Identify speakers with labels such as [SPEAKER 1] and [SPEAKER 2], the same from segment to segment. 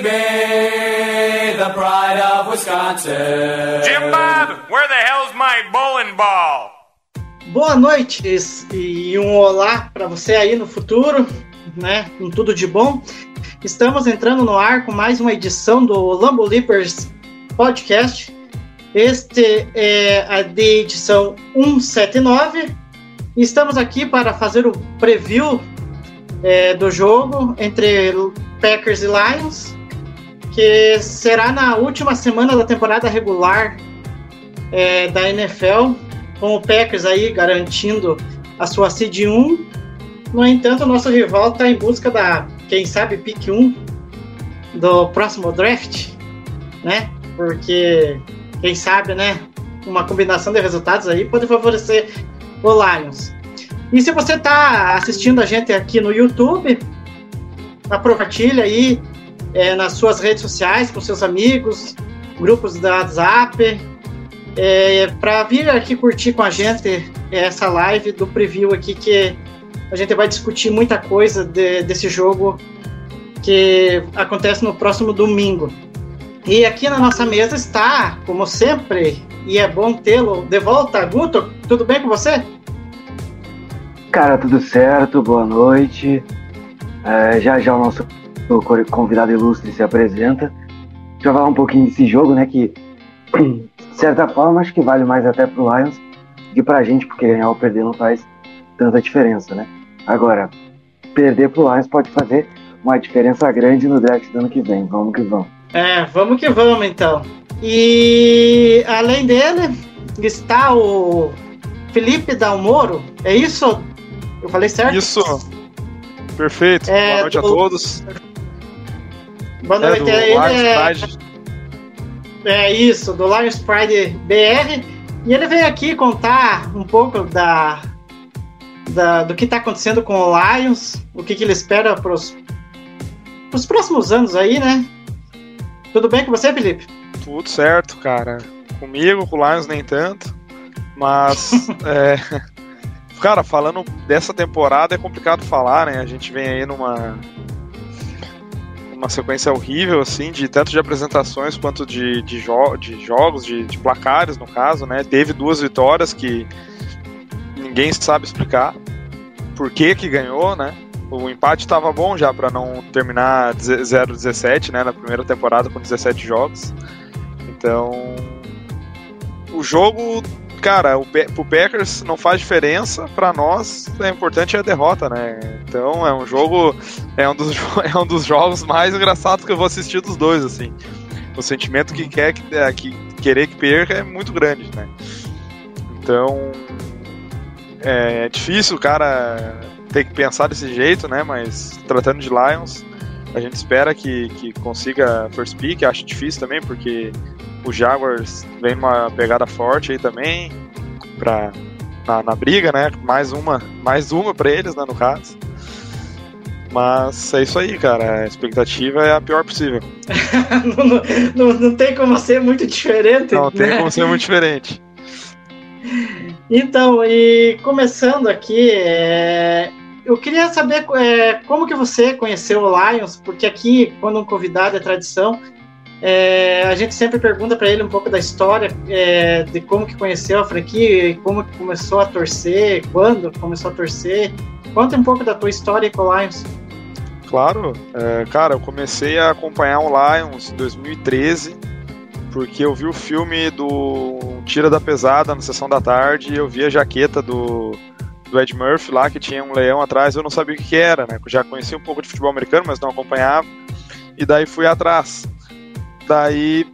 [SPEAKER 1] Baby, the pride of Wisconsin.
[SPEAKER 2] Jim Bob, where the hell's my bowling ball?
[SPEAKER 3] Boa noite e um olá para você aí no futuro, né? Com tudo de bom. Estamos entrando no ar com mais uma edição do Lambo Leapers Podcast. Este é a de edição 179. Estamos aqui para fazer o preview é, do jogo entre Packers e Lions, que será na última semana da temporada regular é, da NFL com o Packers aí garantindo a sua seed 1. No entanto, o nosso rival está em busca da, quem sabe, pick 1 do próximo draft, né? Porque, quem sabe, né? Uma combinação de resultados aí pode favorecer o Lions. E se você está assistindo a gente aqui no YouTube, compartilha aí é, nas suas redes sociais com seus amigos, grupos da WhatsApp, é, para vir aqui curtir com a gente essa live do preview aqui que a gente vai discutir muita coisa de, desse jogo que acontece no próximo domingo. E aqui na nossa mesa está, como sempre, e é bom tê-lo de volta, Guto. Tudo bem com você?
[SPEAKER 4] Cara, tudo certo, boa noite. É, já já o nosso convidado ilustre se apresenta. Deixa eu falar um pouquinho desse jogo, né? Que de certa forma, acho que vale mais até pro Lions que pra gente, porque ganhar ou perder não faz tanta diferença, né? Agora, perder pro Lions pode fazer uma diferença grande no draft do ano que vem. Vamos que vamos.
[SPEAKER 3] É, vamos que vamos então. E além dele, está o Felipe Dalmoro. É isso? Eu falei certo?
[SPEAKER 5] Isso. Perfeito.
[SPEAKER 3] É,
[SPEAKER 5] Boa noite
[SPEAKER 3] do-
[SPEAKER 5] a todos.
[SPEAKER 3] Boa
[SPEAKER 5] É
[SPEAKER 3] noite.
[SPEAKER 5] do
[SPEAKER 3] ele
[SPEAKER 5] Lions
[SPEAKER 3] é,
[SPEAKER 5] Pride.
[SPEAKER 3] é isso, do Lions Pride BR. E ele veio aqui contar um pouco da, da- do que está acontecendo com o Lions, o que, que ele espera para os próximos anos aí, né? Tudo bem com você, Felipe?
[SPEAKER 5] Tudo certo, cara. Comigo, com o Lions nem tanto. Mas, é, cara, falando dessa temporada é complicado falar, né? A gente vem aí numa uma sequência horrível, assim, de tanto de apresentações quanto de, de, jo de jogos, de, de placares, no caso, né? Teve duas vitórias que ninguém sabe explicar por que que ganhou, né? O empate estava bom já para não terminar 0-17, né, na primeira temporada com 17 jogos. Então, o jogo, cara, o pro Packers não faz diferença, para nós é importante a derrota, né? Então, é um jogo é um dos é um dos jogos mais engraçados que eu vou assistir dos dois, assim. O sentimento que quer que, é, que querer que perca é muito grande, né? Então, é difícil o cara ter que pensar desse jeito, né? Mas tratando de Lions, a gente espera que, que consiga first pick. Acho difícil também, porque o Jaguars vem numa pegada forte aí também pra, na, na briga, né? Mais uma, mais uma pra eles, né, no caso. Mas é isso aí, cara. A expectativa é a pior possível.
[SPEAKER 3] não, não- não- tem como ser muito diferente.
[SPEAKER 5] Não tem
[SPEAKER 3] né?
[SPEAKER 5] como ser muito diferente.
[SPEAKER 3] Então, e começando aqui, é, eu queria saber é, como que você conheceu o Lions, porque aqui, quando um convidado é tradição, é, a gente sempre pergunta para ele um pouco da história, é, de como que conheceu a franquia, como que começou a torcer, quando começou a torcer. Conta um pouco da tua história com o Lions.
[SPEAKER 5] Claro, é, cara, eu comecei a acompanhar o Lions em 2013, porque eu vi o filme do Tira da Pesada na sessão da tarde e eu vi a jaqueta do, do Ed Murphy lá, que tinha um leão atrás, eu não sabia o que, era, né? Já conhecia um pouco de futebol americano, mas não acompanhava, e daí fui atrás. Daí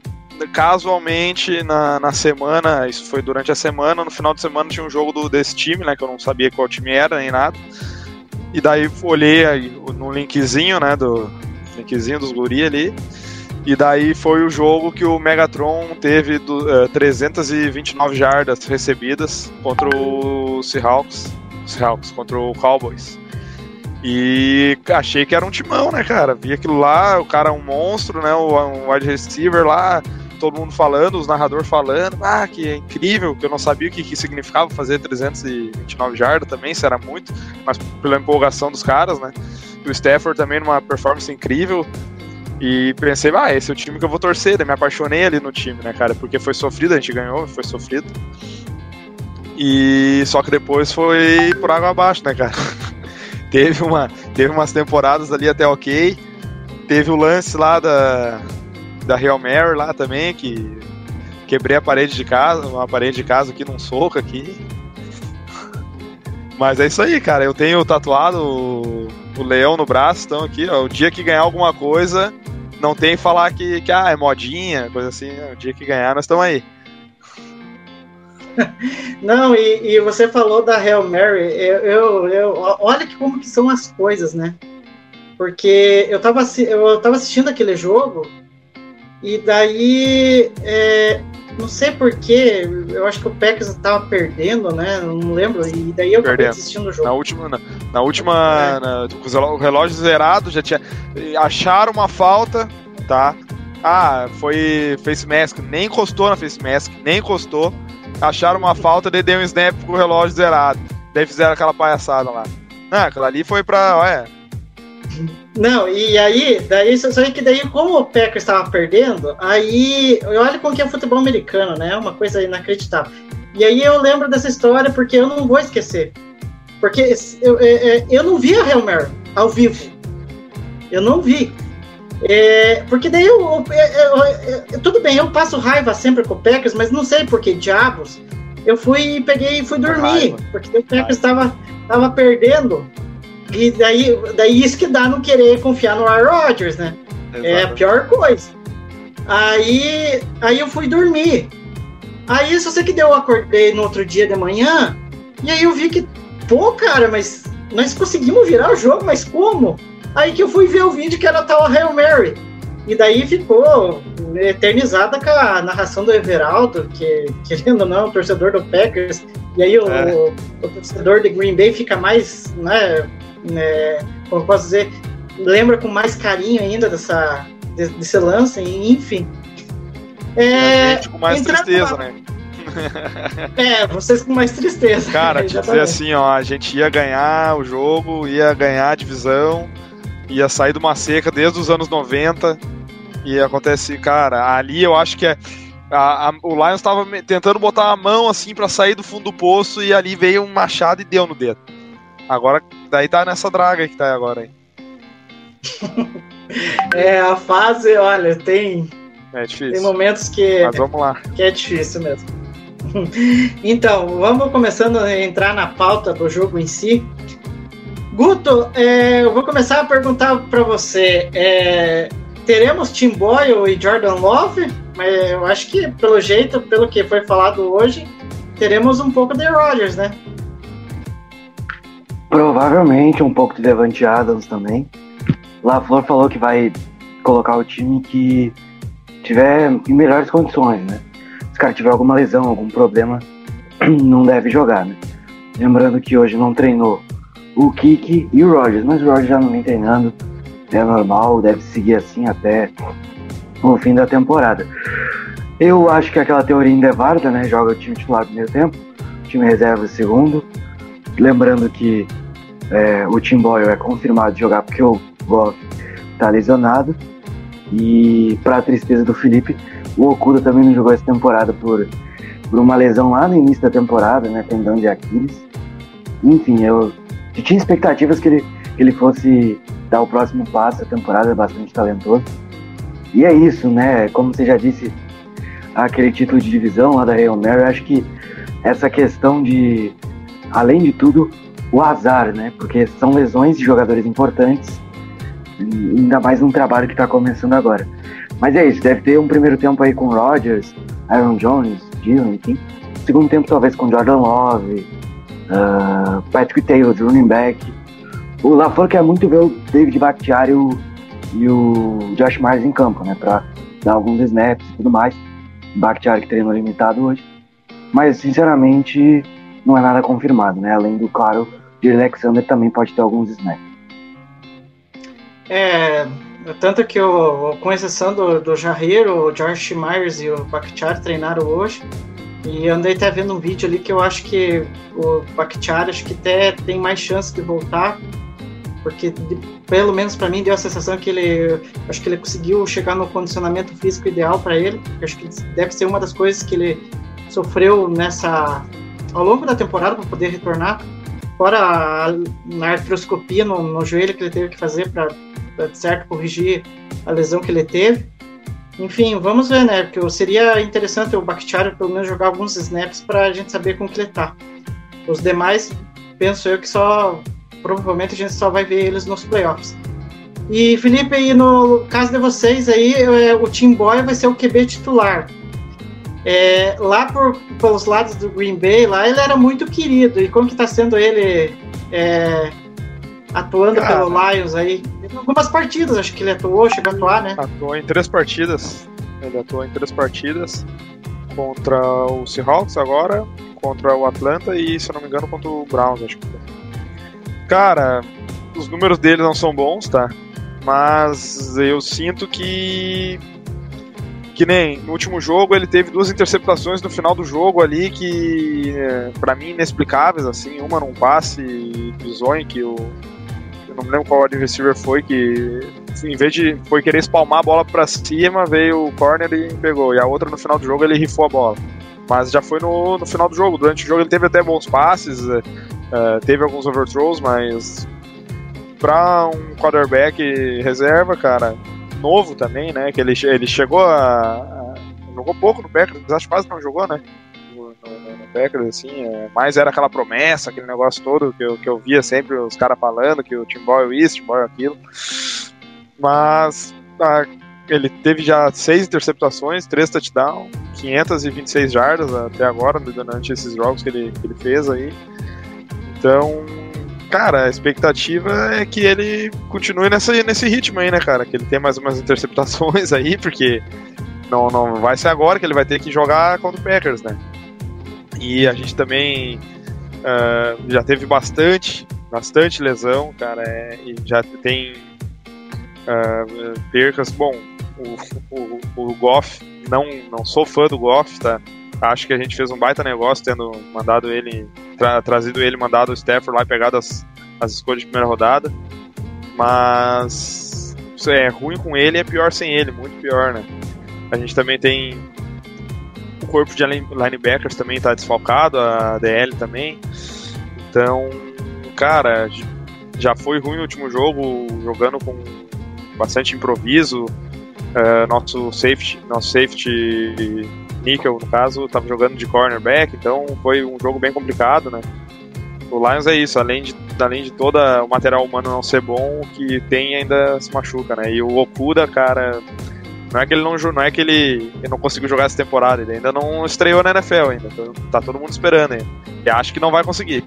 [SPEAKER 5] casualmente na, na semana, isso foi durante a semana, no final de semana tinha um jogo do, desse time, né? Que eu não sabia qual time era nem nada. E daí olhei aí no linkzinho, né? Do linkzinho dos guri ali. E daí foi o jogo que o Megatron teve do, eh, 329 jardas recebidas contra o Seahawks, Seahawks contra o Cowboys. E achei que era um timão, né, cara? Vi aquilo lá, o cara é um monstro, né? Um wide receiver lá, todo mundo falando, os narradores falando, ah, que é incrível, que eu não sabia o que, que significava fazer 329 jardas também, se era muito, mas pela empolgação dos caras, né? E o Stafford também numa performance incrível. E pensei, ah, esse é o time que eu vou torcer. Daí me apaixonei ali no time, né, cara? Porque foi sofrido, a gente ganhou, foi sofrido. E só que depois foi por água abaixo, né, cara? Teve, uma, teve umas temporadas ali até ok. Teve o lance lá da, da Real Mary lá também, que quebrei a parede de casa, uma parede de casa aqui num soco aqui. Mas é isso aí, cara. Eu tenho tatuado o, o leão no braço, então aqui, ó. O dia que ganhar alguma coisa, não tem falar que, que ah, é modinha, coisa assim. O dia que ganhar, nós estamos aí.
[SPEAKER 3] Não, e, e, você falou da Hail Mary, eu, eu, eu, olha que como que são as coisas, né? Porque eu tava, eu tava assistindo aquele jogo e daí é, não sei porquê, eu acho que o Packers estava perdendo, né? Não lembro. E daí eu acabei assistindo o jogo.
[SPEAKER 5] Na última, na, na última, é. na, com o relógio zerado, já tinha. Acharam uma falta, tá? Ah, foi face mask, nem encostou na face mask, nem encostou. Acharam uma falta, daí deu um snap com o relógio zerado. Daí fizeram aquela palhaçada lá. Ah, aquela ali foi pra. Olha,
[SPEAKER 3] não, e aí, daí, só que daí, como o Packers estava perdendo, aí, olha como que é o futebol americano, né? É uma coisa inacreditável. E aí eu lembro dessa história porque eu não vou esquecer. Porque eu, eu, é, é, eu não vi a Real Mary ao vivo. Eu não vi. É, porque daí eu, eu, eu, Tudo bem, eu passo raiva sempre com o Packers, mas não sei por que diabos. Eu fui peguei e fui dormir. Porque o Packers estava tava perdendo. E daí, daí isso que dá não querer confiar no Aaron Rodgers, né? Exato. É a pior coisa. Aí, aí eu fui dormir. Aí só sei que deu, eu acordei no outro dia de manhã, e aí eu vi que, pô, cara, mas nós conseguimos virar o jogo, mas como? Aí que eu fui ver o vídeo que era tal Hail Mary. E daí ficou eternizada com a narração do Everaldo, que, querendo ou não, é um torcedor do Packers. E aí o, é. o, o torcedor de Green Bay fica mais, né, né, como posso dizer, lembra com mais carinho ainda dessa, desse lance, enfim.
[SPEAKER 5] É, com mais tristeza, né?
[SPEAKER 3] É, vocês com mais tristeza.
[SPEAKER 5] Cara, te dizer assim, ó, a gente ia ganhar o jogo, ia ganhar a divisão, ia sair de uma seca desde os anos 90, e acontece, cara, ali eu acho que é. A, a, o Lions estava tentando botar a mão assim para sair do fundo do poço e ali veio um machado e deu no dedo. Agora, daí tá nessa draga que tá agora aí.
[SPEAKER 3] é, a fase, olha, tem.
[SPEAKER 5] É difícil.
[SPEAKER 3] Tem momentos que.
[SPEAKER 5] Mas vamos lá.
[SPEAKER 3] Que é difícil mesmo. então, vamos começando a entrar na pauta do jogo em si. Guto, é, eu vou começar a perguntar para você: é, teremos Tim Boyle e Jordan Love? Mas eu acho que, pelo jeito, pelo que foi falado hoje, teremos um pouco de Rodgers, né?
[SPEAKER 4] Provavelmente um pouco de Devante Adams também. LaFleur falou que vai colocar o time que tiver em melhores condições, né? Se o cara tiver alguma lesão, algum problema, não deve jogar, né? Lembrando que hoje não treinou o Kiki e o Rogers, mas o Rogers já não vem treinando, é normal, deve seguir assim até o fim da temporada. Eu acho que aquela teoria ainda é válida, né? Joga o time titular no primeiro tempo, time reserva segundo. Lembrando que é, o Tim Boyle é confirmado de jogar porque o Goff está lesionado. E para tristeza do Felipe, o Okuda também não jogou essa temporada por, por uma lesão lá no início da temporada, né? Tendão de Aquiles. Enfim, eu, eu tinha expectativas que ele, que ele fosse dar o próximo passo. A temporada é bastante talentoso. E é isso, né? Como você já disse, aquele título de divisão lá da Real Mary, acho que essa questão de, além de tudo, o azar, né? Porque são lesões de jogadores importantes, ainda mais num trabalho que está começando agora. Mas é isso, deve ter um primeiro tempo aí com Rodgers, Aaron Jones, Dillon, enfim. Segundo tempo talvez com Jordan Love, uh, Patrick Taylor, running back. O LaFleur quer muito ver o David Bakhtiari e o, e o Josh Myers em campo, né? Pra dar alguns snaps e tudo mais. Bakhtiari que treinou limitado hoje. Mas, sinceramente, não é nada confirmado, né? Além do, claro, de Alexander também pode ter alguns snaps.
[SPEAKER 3] É, tanto que o, com exceção do, do Jair, o Josh Myers e o Bakhtiari treinaram hoje. E andei até vendo um vídeo ali que eu acho que o Bakhtiari acho que até tem mais chance de voltar, porque de, pelo menos para mim deu a sensação que ele acho que ele conseguiu chegar no condicionamento físico ideal para ele. Acho que deve ser uma das coisas que ele sofreu nessa ao longo da temporada para poder retornar. Fora a, na artroscopia no, no joelho que ele teve que fazer para certo corrigir a lesão que ele teve. Enfim, vamos ver, né? Porque seria interessante o Bakhtiari pelo menos jogar alguns snaps para a gente saber como que ele tá. Os demais, penso eu que só provavelmente a gente só vai ver eles nos playoffs. E Felipe, e no caso de vocês aí, é, o Tim Boy vai ser o QB titular. É, lá por, pelos lados do Green Bay, lá ele era muito querido. E como que tá sendo ele é, atuando Cara, pelo Lions aí? Em algumas partidas, acho que ele atuou, chegou a atuar, né?
[SPEAKER 5] Atuou em três partidas. Ele atuou em três partidas contra o Seahawks agora, contra o Atlanta e, se eu não me engano, contra o Browns, acho que Cara, os números dele não são bons, tá? Mas eu sinto que que nem no último jogo ele teve duas interceptações no final do jogo ali que é, para mim inexplicáveis assim, uma num passe bizonho que o não me lembro qual wide receiver foi que em vez de foi querer espalmar a bola para cima, veio o corner e pegou. E a outra no final do jogo ele rifou a bola. Mas já foi no, no final do jogo. Durante o jogo ele teve até bons passes, uh, teve alguns overthrows, mas para um quarterback reserva, cara, novo também, né? Que ele, ele chegou a, a jogou pouco no Packers, acho que quase não jogou, né? Packers, assim, é, mais era aquela promessa, aquele negócio todo que eu, que eu via sempre os caras falando que o Tim Boyle isso, Tim Boyle aquilo. Mas a, ele teve já seis interceptações, três touchdowns, 526 jardas até agora, durante esses jogos que ele, que ele fez aí. Então, cara, a expectativa é que ele continue nessa, nesse ritmo aí, né, cara? Que ele tenha mais umas interceptações aí, porque não, não vai ser agora que ele vai ter que jogar contra o Packers, né? E a gente também uh, já teve bastante, bastante lesão, cara, é, e já tem uh, percas. Bom, o, o, o Goff, não, não sou fã do Goff, tá? Acho que a gente fez um baita negócio tendo mandado ele, tra trazido ele, mandado o Stafford lá e pegado as, as escolhas de primeira rodada. Mas é ruim com ele é pior sem ele, muito pior, né? A gente também tem corpo de linebackers também tá desfalcado, a DL também. Então, cara, já foi ruim no último jogo, jogando com bastante improviso. Uh, nosso safety, nosso safety Nickel, no caso, estava jogando de cornerback, então foi um jogo bem complicado, né? O Lions é isso, além de, além de todo o material humano não ser bom, o que tem ainda se machuca, né? E o Okuda, cara, não é que ele não, não é que ele, ele não conseguiu jogar essa temporada, ele ainda não estreou na NFL ainda, então tá todo mundo esperando ainda. E acho que não vai conseguir.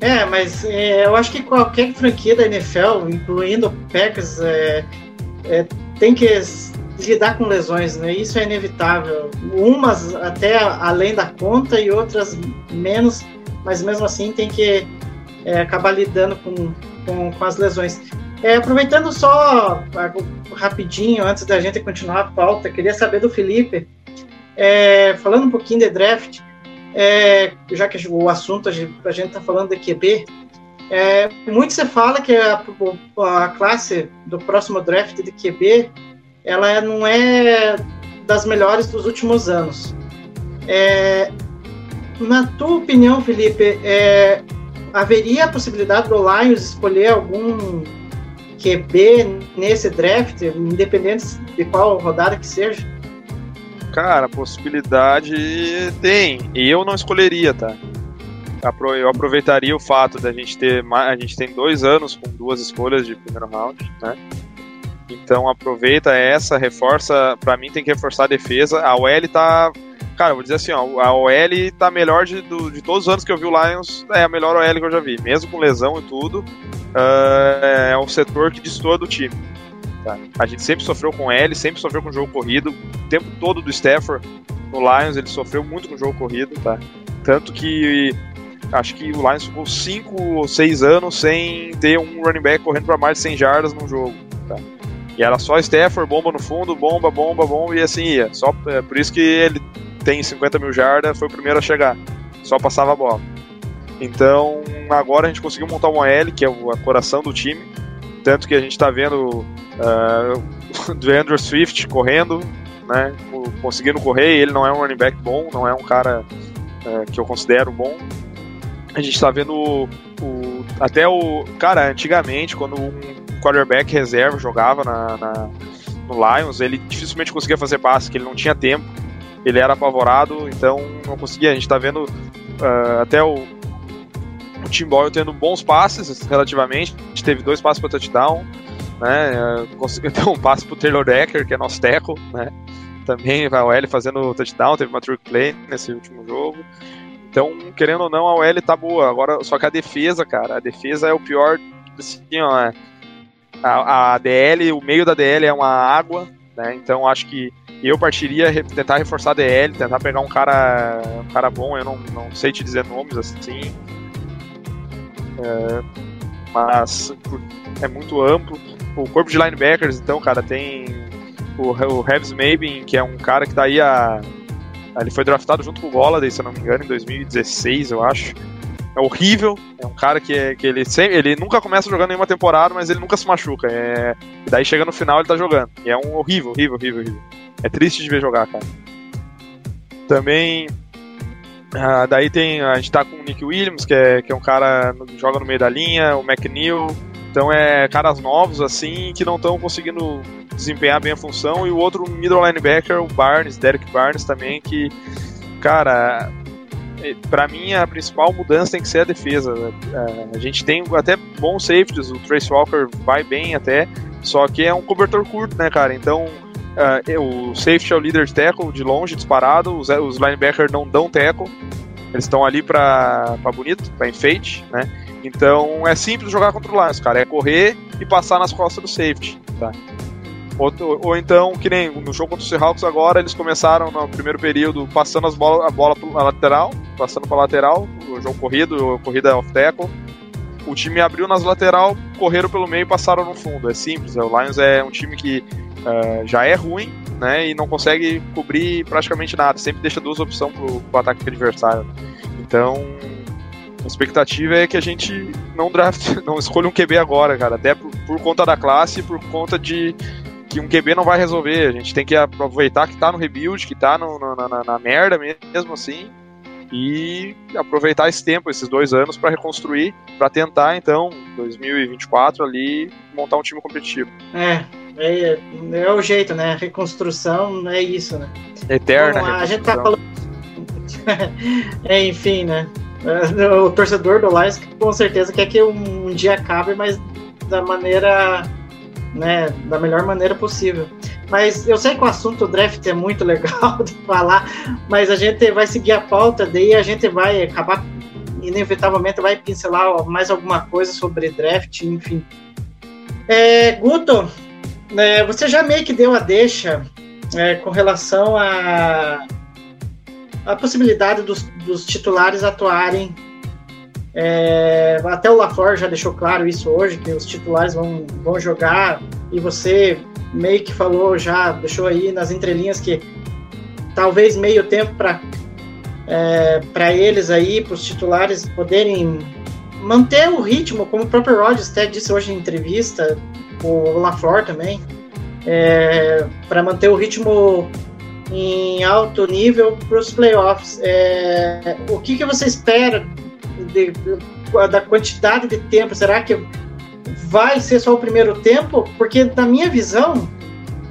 [SPEAKER 3] É, mas é, eu acho que qualquer franquia da NFL, incluindo o Packers, é, é, tem que lidar com lesões, né? Isso é inevitável. Umas até além da conta e outras menos, mas mesmo assim tem que é, acabar lidando com, com, com as lesões. É, aproveitando só rapidinho, antes da gente continuar a pauta, queria saber do Felipe, é, falando um pouquinho de draft, é, já que o assunto a gente está falando de QB, é, muito se fala que a, a, classe do próximo draft de QB ela não é das melhores dos últimos anos. É, na tua opinião, Felipe, é, haveria a possibilidade do Lions escolher algum QB nesse draft, independente de qual rodada que seja?
[SPEAKER 5] Cara, possibilidade tem. E eu não escolheria, tá? Eu aproveitaria o fato da gente ter. A gente tem dois anos com duas escolhas de primeiro round, né? Então aproveita essa, reforça. Pra mim tem que reforçar a defesa. A OL tá. Cara, vou dizer assim, ó, a OL tá melhor de, do- de todos os anos que eu vi o Lions, é a melhor OL que eu já vi. Mesmo com lesão e tudo, ah, é um setor que destoa do time. tá? A gente sempre sofreu com L, sempre sofreu com jogo corrido. O tempo todo do Stafford no Lions, ele sofreu muito com jogo corrido, tá? Tanto que acho que o Lions ficou 5 ou 6 anos sem ter um running back correndo para mais de 100 jardas num jogo. Tá? E era só Stafford, bomba no fundo, bomba, bomba, bomba, e assim ia. Só, é, por isso que ele tem 50 mil jardas, foi o primeiro a chegar. Só passava a bola. Então, agora a gente conseguiu montar uma L, que é o coração do time. Tanto que a gente tá vendo uh, Andrew Swift correndo, né? Conseguindo correr, ele não é um running back bom, não é um cara uh, que eu considero bom. A gente tá vendo o, o- até o. Cara, antigamente, quando um quarterback reserva jogava na, na- no Lions, ele dificilmente conseguia fazer passe, que ele não tinha tempo, ele era apavorado, então não conseguia. A gente tá vendo ah, até o, o Tim Boyle tendo bons passes relativamente. A gente teve dois passes para touchdown, né? ah, Conseguiu ter um passe pro Taylor Decker, que é nosso tackle, né? Também a OL fazendo touchdown, teve uma trick play nesse último jogo. Então, querendo ou não, a OL tá boa. Agora, só que a defesa, cara, a defesa é o pior. Assim, ó, é- a, a DL, o meio da DL é uma água, né? Então, acho que eu partiria re- tentar reforçar a DL, tentar pegar um cara, um cara bom. Eu não, não sei te dizer nomes assim, É, mas é muito amplo. O corpo de linebackers, então, cara, tem o, o Revis Mabin, que é um cara que tá aí a. Ele foi draftado junto com o Golladay, se eu não me engano, em 2016, eu acho. É horrível, é um cara que, é- que ele sempre, ele nunca começa jogando nenhuma temporada, mas ele nunca se machuca. É, e daí chega no final ele tá jogando. E é um horrível, horrível, horrível, horrível. É triste de ver jogar, cara. Também. ah, daí tem. A gente tá com o Nick Williams, que é, que é um cara que joga no meio da linha, o McNeil. Então é caras novos assim que não estão conseguindo desempenhar bem a função. E o outro middle linebacker, o Barnes, Derek Barnes também, que, cara, pra mim a principal mudança tem que ser a defesa. né? Eh, A gente tem até bons safeties, o Trace Walker vai bem até, só que é um cobertor curto, né, cara? Então eh, o safety é o líder de tackle, de longe, disparado, os, os linebackers não dão tackle, eles estão ali pra, pra bonito, pra enfeite, né? Então é simples jogar contra o Lions, cara. É correr e passar nas costas do safety, tá? Ou, ou então, que nem no jogo contra o Seahawks agora, eles começaram no primeiro período passando as bola, a bola pra lateral, passando pra lateral, o jogo corrido, corrida off tackle. O time abriu nas lateral, correram pelo meio e passaram no fundo. É simples, é, o Lions é um time que eh, já é ruim, né, e não consegue cobrir praticamente nada. Sempre deixa duas opções pro, pro ataque adversário. Então, a expectativa é que a gente não draft, não escolha um QB agora, cara. Até por, por conta da classe por conta de que um QB não vai resolver. A gente tem que aproveitar que tá no rebuild, que tá no- na, na- na merda mesmo assim. E aproveitar esse tempo, esses dois anos, para reconstruir, para tentar, então, 2024 ali, montar um time competitivo.
[SPEAKER 3] É, é, é o jeito, né? Reconstrução é isso, né?
[SPEAKER 5] Eterna.
[SPEAKER 3] Bom, a gente tá falando. é, enfim, né? É, O torcedor do Lions com certeza quer que um, um dia acabe, mas da maneira, né, da melhor maneira possível. Mas eu sei que o assunto draft é muito legal de falar, mas a gente vai seguir a pauta, daí a gente vai acabar, inevitavelmente, vai pincelar mais alguma coisa sobre draft, enfim. É, Guto, é, você já meio que deu a deixa é, com relação a a possibilidade dos, dos titulares atuarem. É, até o LaFleur já deixou claro isso hoje, que os titulares vão, vão jogar, e você meio que falou, já deixou aí nas entrelinhas que talvez meio tempo para é, para eles aí, para os titulares poderem manter o ritmo, como o próprio Rodgers até disse hoje em entrevista, o LaFleur também, é, para manter o ritmo em alto nível para os playoffs. É, o que, que você espera de- da quantidade de tempo? Será que vai ser só o primeiro tempo? Porque, na minha visão,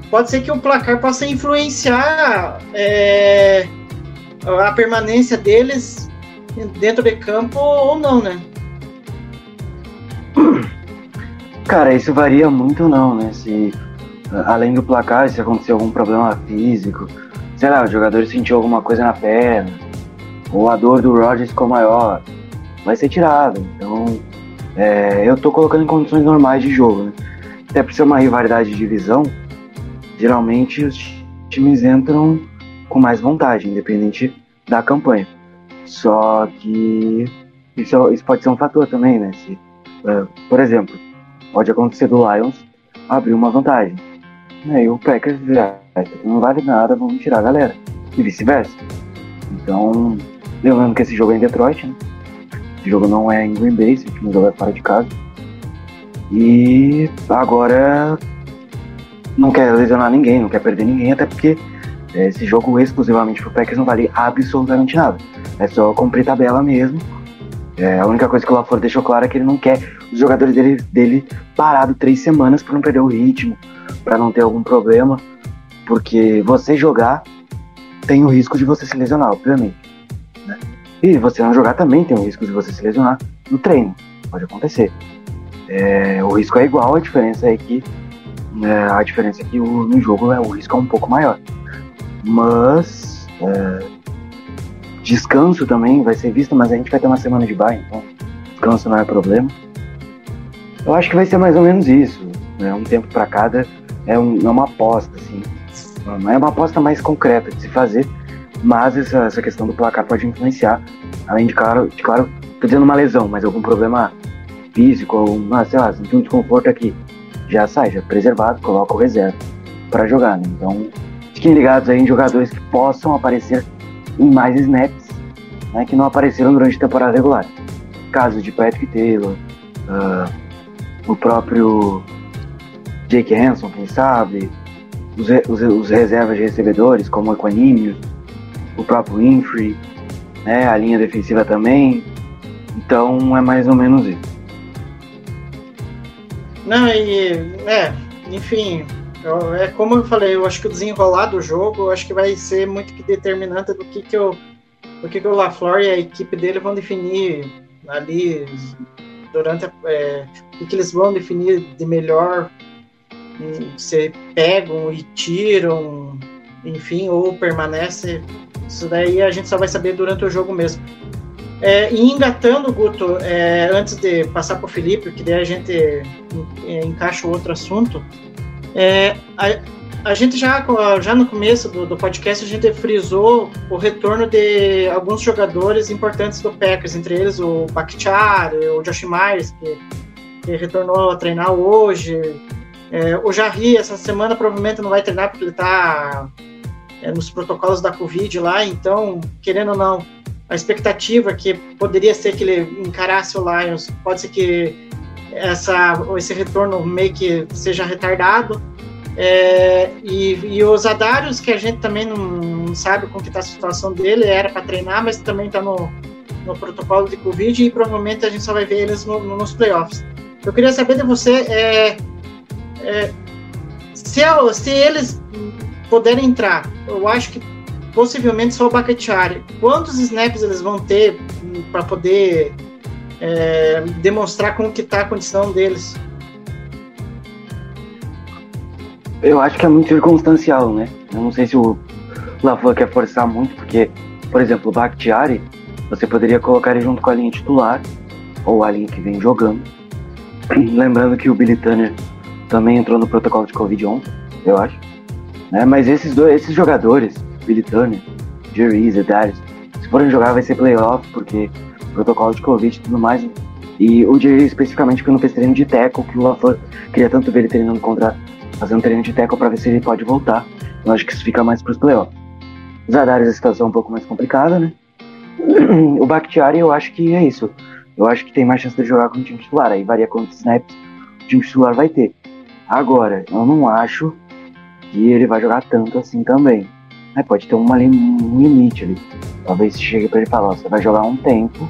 [SPEAKER 3] pode ser que o placar possa influenciar é, a permanência deles dentro de campo ou não, né?
[SPEAKER 4] Cara, isso varia muito não, né? Se além do placar, se acontecer algum problema físico, sei lá, o jogador sentiu alguma coisa na perna, ou a dor do Rodgers ficou maior, vai ser tirado. Então, é, eu tô colocando em condições normais de jogo, né? Até por ser uma rivalidade de divisão, geralmente os times entram com mais vontade, independente da campanha. Só que isso, isso pode ser um fator também, né? Se, uh, por exemplo, pode acontecer do Lions abrir uma vantagem. Né? E o Packers já não vale nada, vamos tirar a galera. E vice-versa. Então, lembrando que esse jogo é em Detroit, né? Esse jogo não é em Green Bay, esse jogo é fora de casa. E agora não quer lesionar ninguém, não quer perder ninguém, até porque é, esse jogo exclusivamente pro Packers não vale absolutamente nada. É só cumprir tabela mesmo. É, a única coisa que o LaFleur deixou claro é que ele não quer os jogadores dele, dele parado três semanas para não perder o ritmo, para não ter algum problema, porque você jogar tem o risco de você se lesionar, obviamente. E você não jogar também tem o risco de você se lesionar no treino, pode acontecer. É, o risco é igual, a diferença é que é, a diferença é que o, no jogo é, o risco é um pouco maior. Mas é, descanso também vai ser visto, mas a gente vai ter uma semana de baixo, então descanso não é problema. Eu acho que vai ser mais ou menos isso. Né? Um tempo para cada é, um, é, uma aposta, assim. É uma aposta mais concreta de se fazer, mas essa, essa questão do placar pode influenciar. Além de, claro, de claro, tô dizendo uma lesão, mas algum problema físico, ou, sei lá, sentir um desconforto aqui. Já sai, já preservado, coloca o reserva para jogar, né? Então, fiquem ligados aí em jogadores que possam aparecer em mais snaps, né, que não apareceram durante a temporada regular. Caso de Patrick Taylor, uh, o próprio Jake Hanson, quem sabe, os, os, os reservas de recebedores, como o Equanimous, o próprio Winfrey, né, a linha defensiva também. Então é mais ou menos isso.
[SPEAKER 3] Não, e é, enfim, eu, é como eu falei, eu acho que o desenrolar do jogo, eu acho que vai ser muito que determinante do que que eu, do que que o LaFleur e a equipe dele vão definir ali durante é, o que eles vão definir de melhor se pegam e tiram, enfim, ou permanece. Isso daí a gente só vai saber durante o jogo mesmo. É, e engatando, Guto, é, antes de passar para o Felipe, que daí a gente é, encaixa outro assunto, é, a, a, gente já, já no começo do, do, podcast, a gente frisou o retorno de alguns jogadores importantes do Packers, entre eles o Bakhtiari, o Josh Myers, que, que retornou a treinar hoje, é, o Jarry, essa semana, provavelmente não vai treinar porque ele está é, nos protocolos da Covid lá, então, querendo ou não, a expectativa que poderia ser que ele encarasse o Lions, pode ser que essa, esse retorno meio que seja retardado. É, e, e os Adários, que a gente também não sabe como está a situação dele, era para treinar, mas também está no, no protocolo de Covid e provavelmente a gente só vai ver eles no, no, nos playoffs. Eu queria saber de você é, é, se, se eles puderem entrar, eu acho que possivelmente só o Bakatiari. Quantos snaps eles vão ter para poder é, demonstrar como que está a condição deles?
[SPEAKER 4] Eu acho que é muito circunstancial, né? Eu não sei se o Lafleur quer forçar muito, porque, por exemplo, o Bakhtiari, você poderia colocar ele junto com a linha titular, ou a linha que vem jogando. Lembrando que o Billy Turner também entrou no protocolo de Covid ontem, eu acho. Né? Mas esses dois, esses jogadores, Billy Turner, Jerry Darius, se forem jogar vai ser playoff, porque protocolo de Covid e tudo mais. E o Jerry especificamente porque não fez treino de teco, que o LaFleur queria tanto ver ele treinando contra, fazendo treino de teco para ver se ele pode voltar. Eu acho que isso fica mais pros playoffs. Os Adarius a situação é um pouco mais complicada, né? O Bakhtiari eu acho que é isso. Eu acho que tem mais chance de jogar com o time titular. Aí varia quantos snaps o time titular vai ter. Agora, eu não acho que ele vai jogar tanto assim também. Né? Pode ter uma, um limite ali. Talvez chegue para ele falar, você vai jogar um tempo,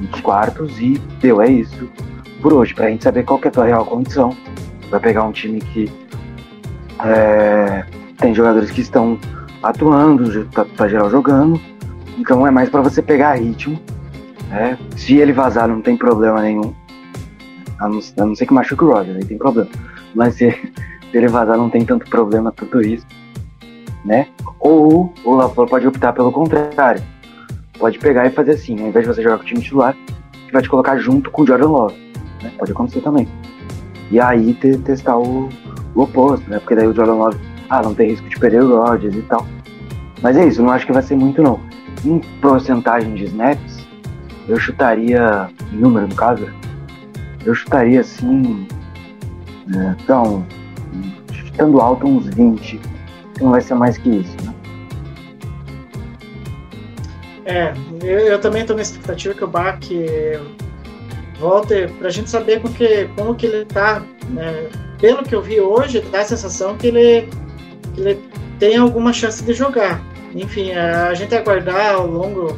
[SPEAKER 4] uns quartos e deu, é isso. Por hoje, pra gente saber qual é a tua real condição. Vai pegar um time que é, tem jogadores que estão atuando, tá, tá geral jogando. Então é mais para você pegar ritmo. Né? Se ele vazar, não tem problema nenhum. A não, a não ser que machuque o Roger, aí tem problema. Mas se, se ele vazar não tem tanto problema, tudo isso, né? Ou o LaFleur pode optar pelo contrário. Pode pegar e fazer assim, ao invés de você jogar com o time titular, ele vai te colocar junto com o Jordan Love. Né? Pode acontecer também. E aí te- testar o, o oposto, né? Porque daí o Jordan Love, ah, não tem risco de perder o Rodgers e tal. Mas é isso, não acho que vai ser muito não. Em porcentagem de snaps, eu chutaria, em número no caso, eu chutaria assim, então, chutando alto uns 20, não vai ser mais que isso, né?
[SPEAKER 3] É, eu, eu também estou na expectativa que o Bach volte pra gente saber com que, como que ele tá. Né? Pelo que eu vi hoje, dá a sensação que ele, que ele tem alguma chance de jogar. Enfim, a gente aguardar ao longo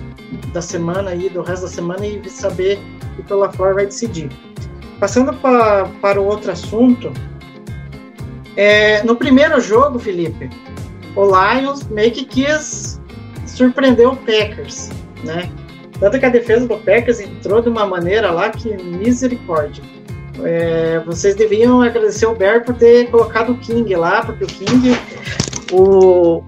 [SPEAKER 3] da semana aí, do resto da semana e saber que o LaFleur vai decidir. Passando pra, para o outro assunto, é, no primeiro jogo, Felipe, o Lions meio que quis surpreender o Packers, né? Tanto que a defesa do Packers entrou de uma maneira lá que misericórdia. É, vocês deviam agradecer o Bear por ter colocado o King lá, porque o King, o,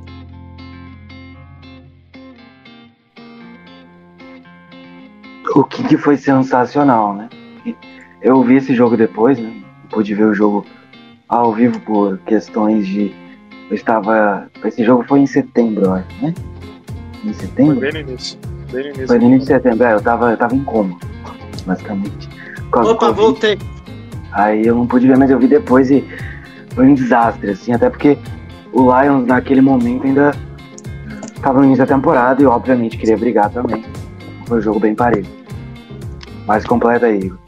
[SPEAKER 4] O que foi sensacional, né? Eu vi esse jogo depois, né? Pude ver o jogo ao vivo por questões de. Eu estava. Esse jogo foi em setembro, eu acho, né? Em
[SPEAKER 5] Foi
[SPEAKER 4] setembro?
[SPEAKER 5] bem no início. Bem no início.
[SPEAKER 4] Foi no início de setembro, é, eu tava, eu tava em coma, basicamente.
[SPEAKER 3] Opa, voltei.
[SPEAKER 4] Aí eu não pude ver, mas eu vi depois e foi um desastre, assim, até porque o Lions naquele momento ainda estava no início da temporada e obviamente queria brigar também. Foi um jogo bem parelho. Mas completa aí, Igor.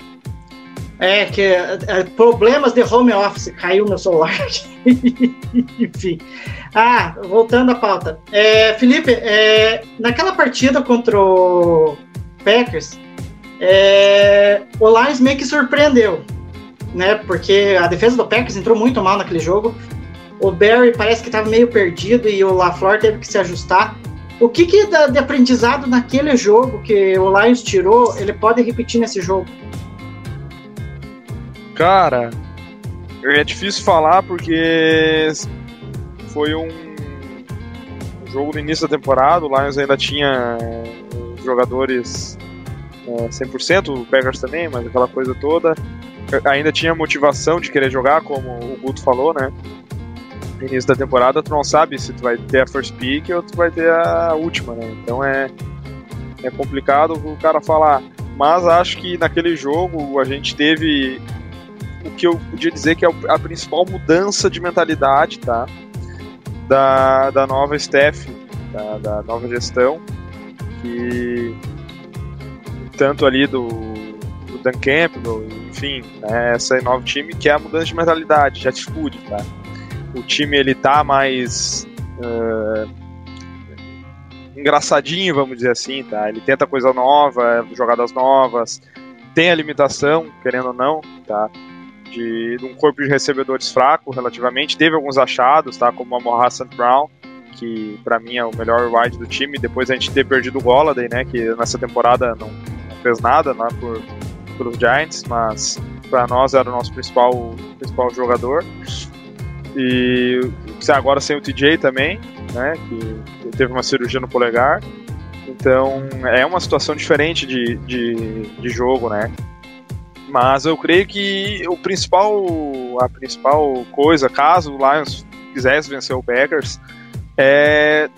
[SPEAKER 3] É, que é, é, problemas de home office, caiu meu celular. Enfim. Ah, voltando à pauta. É, Felipe, é, naquela partida contra o Packers, é, o Lions meio que surpreendeu, né? Porque a defesa do Packers entrou muito mal naquele jogo. O Barry parece que estava meio perdido e o LaFleur teve que se ajustar. O que, que dá de aprendizado naquele jogo que o Lions tirou, ele pode repetir nesse jogo?
[SPEAKER 5] Cara, é difícil falar porque foi um jogo no início da temporada, o Lions ainda tinha eh, jogadores eh, 100%, o Packers também, mas aquela coisa toda. Ainda tinha motivação de querer jogar, como o Guto falou, né? No início da temporada, tu não sabe se tu vai ter a first pick ou tu vai ter a última, né? Então é, é complicado o cara falar. Mas acho que naquele jogo a gente teve o que eu podia dizer que é a principal mudança de mentalidade, tá? Da, da nova staff, da, da nova gestão, que tanto ali do, do Dan Campbell, enfim, né, essa nova time, que é a mudança de mentalidade, de atitude, tá? O time ele tá mais uh, engraçadinho, vamos dizer assim, tá? Ele tenta coisa nova, jogadas novas, tem a limitação, querendo ou não, tá? De, de um corpo de recebedores fraco relativamente. Teve alguns achados, tá? Como Amor Hassan Brown, que para mim é o melhor wide do time. Depois a gente ter perdido o Golladay, né? Que nessa temporada não, não fez nada né, por, pelos Giants, mas para nós era o nosso principal, principal jogador. E agora sem o TJ também, né? Que teve uma cirurgia no polegar. Então é uma situação diferente de, de, de jogo, né? Mas eu creio que o principal, a principal coisa, caso o Lions quisesse vencer o Packers, é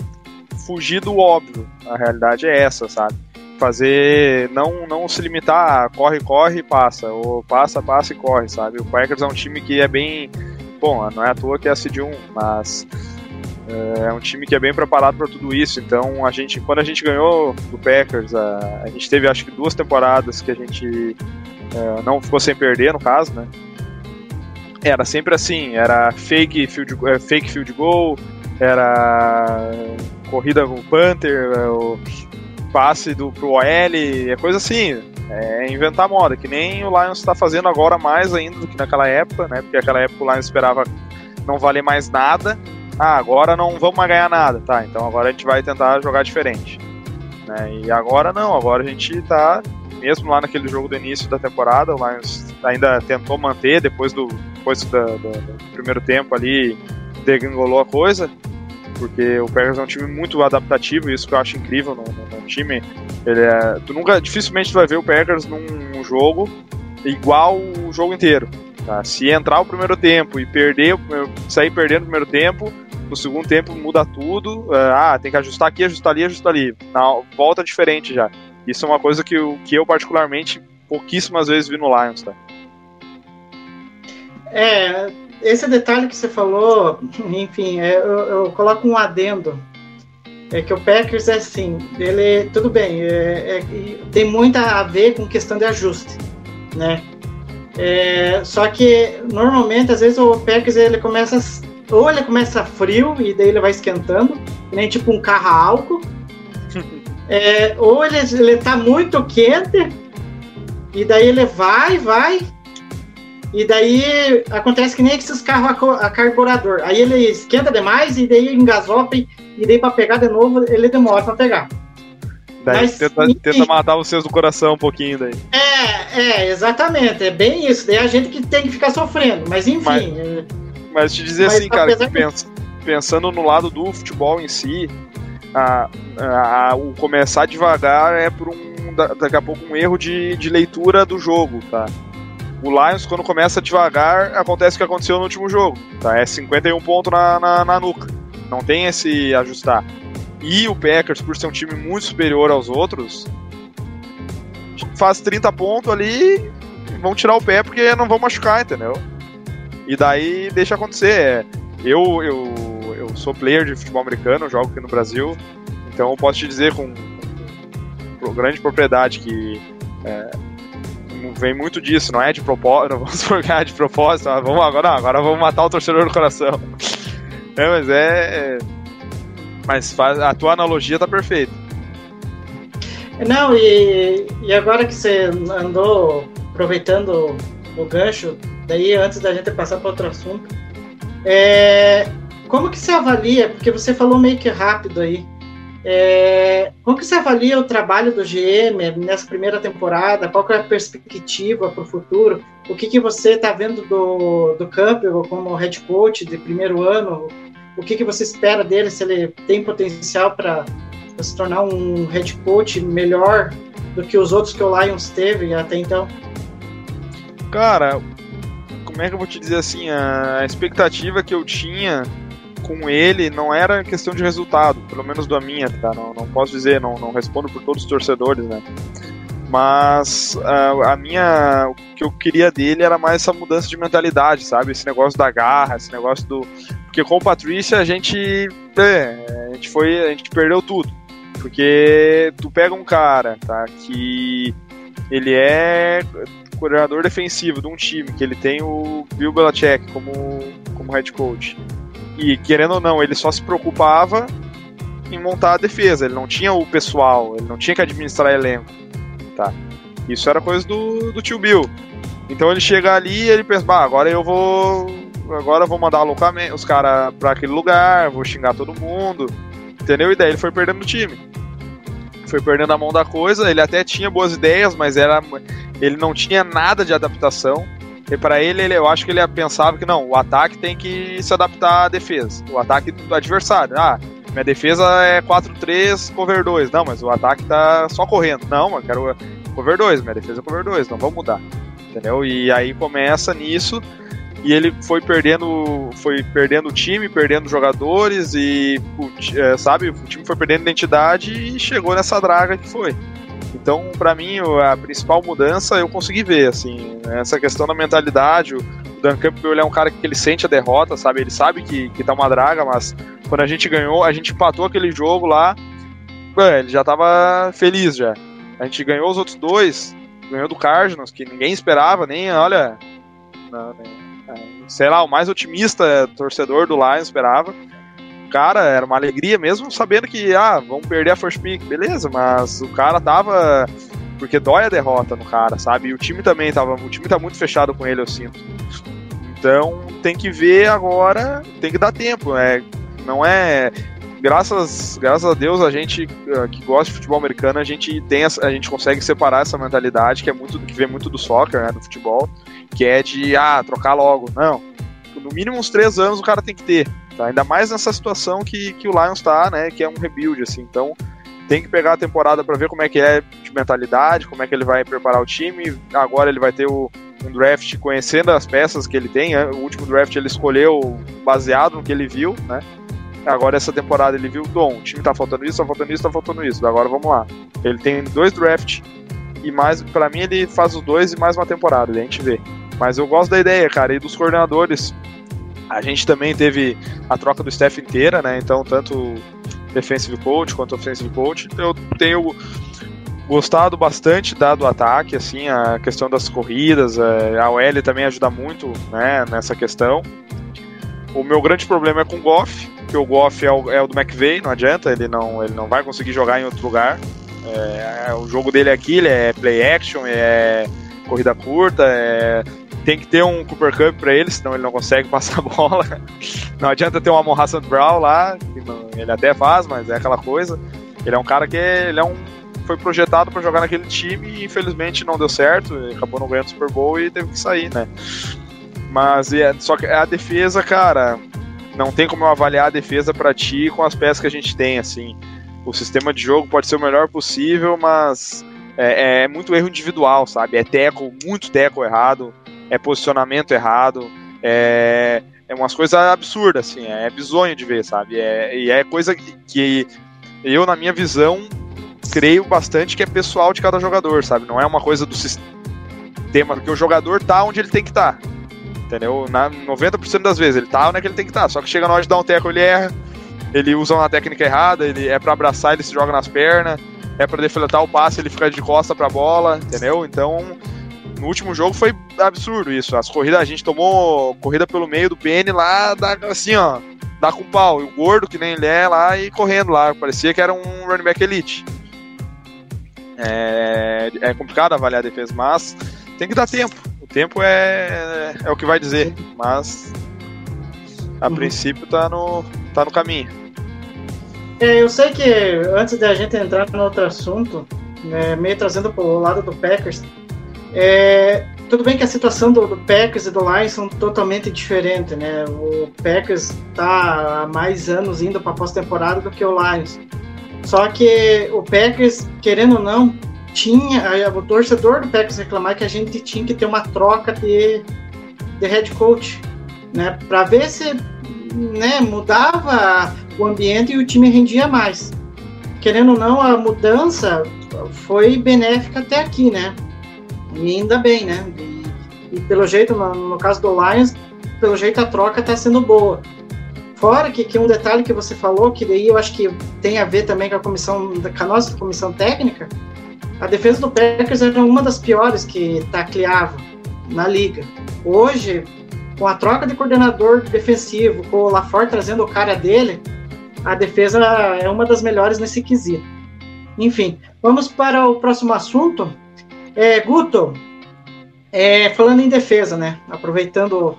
[SPEAKER 5] fugir do óbvio. A realidade é essa, sabe? Fazer, não, não se limitar a corre, corre e passa, ou passa, passa e corre, sabe? O Packers é um time que é bem, bom, não é à toa que é a seed 1, mas é um time que é bem preparado para tudo isso. Então, a gente, quando a gente ganhou do Packers, a, a gente teve acho que duas temporadas que a gente é, não ficou sem perder, no caso, né? Era sempre assim, era fake field, fake field goal, era corrida com o Panther, o passe do, pro OL, é coisa assim, é inventar moda, que nem o Lions está fazendo agora mais ainda do que naquela época, né? Porque naquela época o Lions esperava não valer mais nada. Ah, agora não vamos mais ganhar nada, tá? Então agora a gente vai tentar jogar diferente. Né? E agora não, agora a gente tá mesmo lá naquele jogo do início da temporada, o Lions ainda tentou manter depois do, depois do primeiro tempo ali degringolou a coisa, porque o Packers é um time muito adaptativo, isso que eu acho incrível no, no- no time. Ele é, tu nunca, dificilmente tu vai ver o Packers num jogo igual o jogo inteiro. tá? Se entrar o primeiro tempo e perder, sair perdendo o primeiro tempo, no segundo tempo muda tudo. é, Ah, tem que ajustar aqui, ajustar ali, ajustar ali. Na volta diferente já. Isso é uma coisa que eu, que eu particularmente pouquíssimas vezes vi no Lions, tá?
[SPEAKER 3] É, esse detalhe que você falou, enfim, é, eu, eu coloco um adendo. É que o Packers é assim, ele, tudo bem, é- é- tem muito a ver com questão de ajuste, né? É, só que normalmente, às vezes, o Packers ele começa, ou ele começa frio e daí ele vai esquentando, que nem tipo um carro a álcool, É, ou ele, ele tá muito quente e daí ele vai, vai, e daí acontece que nem esses carros a, carburador. Aí ele esquenta demais e daí engasopa e e daí para pegar de novo ele demora para pegar.
[SPEAKER 5] Daí
[SPEAKER 3] Mas,
[SPEAKER 5] tenta, tenta matar vocês do coração um pouquinho daí.
[SPEAKER 3] É, é, exatamente, é bem isso. Daí a gente que tem que ficar sofrendo, mas enfim.
[SPEAKER 5] Mas-
[SPEAKER 3] é,
[SPEAKER 5] Mas te dizer
[SPEAKER 3] Mas
[SPEAKER 5] assim, cara, que pens- pensando no lado do futebol em si, a- a- o começar devagar é por um da- daqui a pouco um erro de, de leitura do jogo, tá? O Lions, quando começa devagar, acontece o que aconteceu no último jogo, tá? É 51 pontos na, na, na nuca. Não tem esse ajustar. E o Packers, por ser um time muito superior aos outros, faz 30 pontos ali vão tirar o pé porque não vão machucar, entendeu? E daí deixa acontecer. É, eu, eu sou player de futebol americano, jogo aqui no Brasil, então eu posso te dizer com, com grande propriedade que é, vem muito disso, não é de propósito, não vamos jogar de propósito, vamos agora, não, agora vamos matar o torcedor do coração. É, mas é. é mas faz, a tua analogia tá perfeita.
[SPEAKER 3] Não, e, e agora que você andou aproveitando o gancho, daí antes da gente passar para outro assunto, é, como que você avalia, porque você falou meio que rápido aí, é, como que você avalia o trabalho do GM nessa primeira temporada? Qual que é a perspectiva para o futuro? O que, que você está vendo do, do Campbell como head coach de primeiro ano? O que, que você espera dele, se ele tem potencial para se tornar um head coach melhor do que os outros que o Lions teve até então?
[SPEAKER 5] Cara, como é que eu vou te dizer assim? A expectativa que eu tinha com ele não era questão de resultado, pelo menos da minha, tá? Não, não posso dizer, não, não respondo por todos os torcedores, né? Mas a, a minha. O que eu queria dele era mais essa mudança de mentalidade, sabe? Esse negócio da garra, esse negócio do. Porque com o Patrícia a gente. É, a gente foi. A gente perdeu tudo. Porque tu pega um cara, tá? Que ele é coordenador defensivo de um time, que ele tem o Bill Belichick como, como head coach. E querendo ou não, ele só se preocupava em montar a defesa, ele não tinha o pessoal, ele não tinha que administrar elenco. Tá? Isso era coisa do, do tio Bill. Então ele chega ali e ele pensa, bah, agora eu vou. Agora eu vou mandar os caras pra aquele lugar, vou xingar todo mundo. Entendeu? E daí ele foi perdendo o time. Foi perdendo a mão da coisa, ele até tinha boas ideias, mas era ele não tinha nada de adaptação. E para ele, ele, eu acho que ele pensava que não, o ataque tem que se adaptar à defesa. O ataque do adversário. Ah, minha defesa é 4-3, cover 2. Não, mas o ataque tá só correndo. Não, eu quero cover 2, minha defesa é cover 2, não vamos mudar. Entendeu? E aí começa nisso e ele foi perdendo foi perdendo o time, perdendo jogadores e é, sabe, o time foi perdendo identidade e chegou nessa draga que foi. Então, para mim, a principal mudança eu consegui ver, assim, essa questão da mentalidade. O Dan Campbell ele é um cara que ele sente a derrota, sabe? Ele sabe que, que tá uma draga, mas quando a gente ganhou, a gente empatou aquele jogo lá, ele já tava feliz já. A gente ganhou os outros dois, ganhou do Cardinals, que ninguém esperava, nem, olha, não, nem, sei lá, o mais otimista torcedor do Lions esperava cara, era uma alegria, mesmo sabendo que, ah, vamos perder a first pick, beleza, mas o cara tava. Porque dói a derrota no cara, sabe? E o time também tava. O time tá muito fechado com ele, eu sinto. Então tem que ver agora, tem que dar tempo, é, não é. Graças, graças a Deus, a gente uh, que gosta de futebol americano, a gente tem a gente consegue separar essa mentalidade que é muito que vem muito do soccer, né, do futebol, que é de ah, trocar logo. Não. No mínimo uns três anos o cara tem que ter. Tá? Ainda mais nessa situação que, que o Lions tá, né? Que é um rebuild, assim. Então tem que pegar a temporada para ver como é que é de mentalidade, como é que ele vai preparar o time. Agora ele vai ter o, um draft conhecendo as peças que ele tem. né? O último draft ele escolheu baseado no que ele viu, né? Agora essa temporada ele viu, Dom, o time tá faltando isso, tá faltando isso, tá faltando isso. Agora vamos lá. Ele tem dois drafts e mais, para mim ele faz os dois e mais uma temporada, a gente vê. Mas eu gosto da ideia, cara, e dos coordenadores. A gente também teve a troca do staff inteira, né? Então, tanto defensive coach quanto offensive coach. Eu tenho gostado bastante dado o ataque, assim, a questão das corridas, é, a OL também ajuda muito, né, nessa questão. O meu grande problema é com o Goff, que o Goff é o, é o do McVay, não adianta, ele não, ele não vai conseguir jogar em outro lugar. É, o jogo dele aqui ele é play action, é corrida curta, é, tem que ter um Cooper Cup para ele, senão ele não consegue passar a bola. Não adianta ter um Amon Hassan Brown lá, não, ele até faz, mas é aquela coisa. Ele é um cara que ele é um, foi projetado para jogar naquele time e infelizmente não deu certo, acabou não ganhando o Super Bowl e teve que sair, né? Mas é, só que a defesa, cara, não tem como eu avaliar a defesa para ti com as peças que a gente tem, assim. O sistema de jogo pode ser o melhor possível, mas é, é muito erro individual, sabe? É teco, muito teco errado, é posicionamento errado, é, é umas coisas absurdas, assim, é bizonho de ver, sabe? É, e é coisa que, que eu, na minha visão, creio bastante que é pessoal de cada jogador, sabe? Não é uma coisa do sistema, porque o jogador tá onde ele tem que estar. Tá, entendeu? Na 90% das vezes ele tá onde é que ele tem que estar. Tá, só que chega na hora de dar um teco, ele erra, ele usa uma técnica errada, ele é para abraçar, ele se joga nas pernas, é para defletar o passe, ele fica de costa pra bola, entendeu? Então, no último jogo foi absurdo isso. As corridas, a gente tomou corrida pelo meio do PN lá, dá, assim, ó, dá com pau. E o gordo, que nem ele é, lá e correndo lá. Parecia que era um running back elite. É, é complicado avaliar a defesa, mas tem que dar tempo. O tempo é, é o que vai dizer, mas a uhum. princípio tá no, tá no caminho.
[SPEAKER 3] É, eu sei que antes da gente entrar no outro assunto, né, meio trazendo para o lado do Packers, é, tudo bem que a situação do, do, Packers e do Lions são totalmente diferentes, né? O Packers está há mais anos indo para pós-temporada do que o Lions. Só que o Packers, querendo ou não, tinha o torcedor do Packers reclamar que a gente tinha que ter uma troca de, de head coach, né? Para ver se né, mudava o ambiente e o time rendia mais. Querendo ou não, a mudança foi benéfica até aqui, né? E ainda bem, né? E, e pelo jeito, no, no, caso do Lions, pelo jeito a troca está sendo boa. Fora que, que um detalhe que você falou, que daí eu acho que tem a ver também com a comissão, com a nossa comissão técnica, a defesa do Packers era uma das piores que tacleava na liga. Hoje, com a troca de coordenador defensivo, com o LaForte trazendo o cara dele, a defesa é uma das melhores nesse quesito. Enfim, vamos para o próximo assunto. É, Guto, é, falando em defesa, né? Aproveitando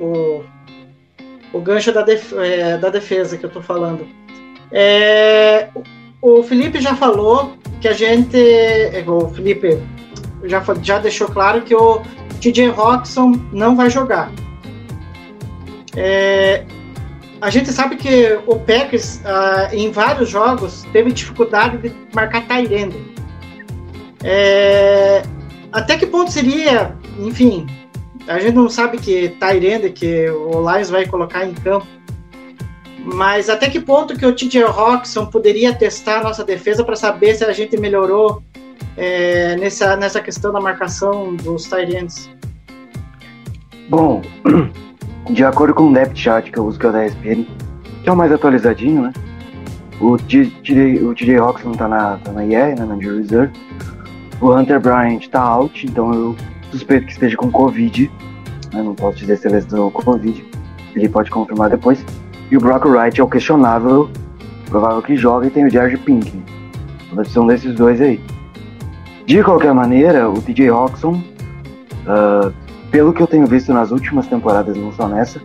[SPEAKER 3] o, o gancho da, def, é, da defesa que eu tô falando. É, o Felipe já falou que a gente. É, o Felipe já, já deixou claro que o TJ Roxon não vai jogar. É, a gente sabe que o Packers, uh, em vários jogos, teve dificuldade de marcar Tyrande. É, até que ponto seria, enfim, a gente não sabe que Tyrande, que o Lions vai colocar em campo, mas até que ponto que o TJ Roxon poderia testar a nossa defesa para saber se a gente melhorou é, nessa, nessa questão da marcação dos Tyrands?
[SPEAKER 4] Bom, de acordo com o depth chart que eu uso, que é o da ESPN, que é o mais atualizadinho, né? O TJ, o TJ Roxon tá na, tá na IR, né, na Injury Reserve. O Hunter Bryant tá out, então eu suspeito que esteja com Covid. Né? Não posso dizer se ele está com Covid. Ele pode confirmar depois. E o Brock Wright é o questionável, provável que joga, e tem o George Pink. A opção desses dois aí. De qualquer maneira, o TJ Roxon, uh, pelo que eu tenho visto nas últimas temporadas, não só nessa,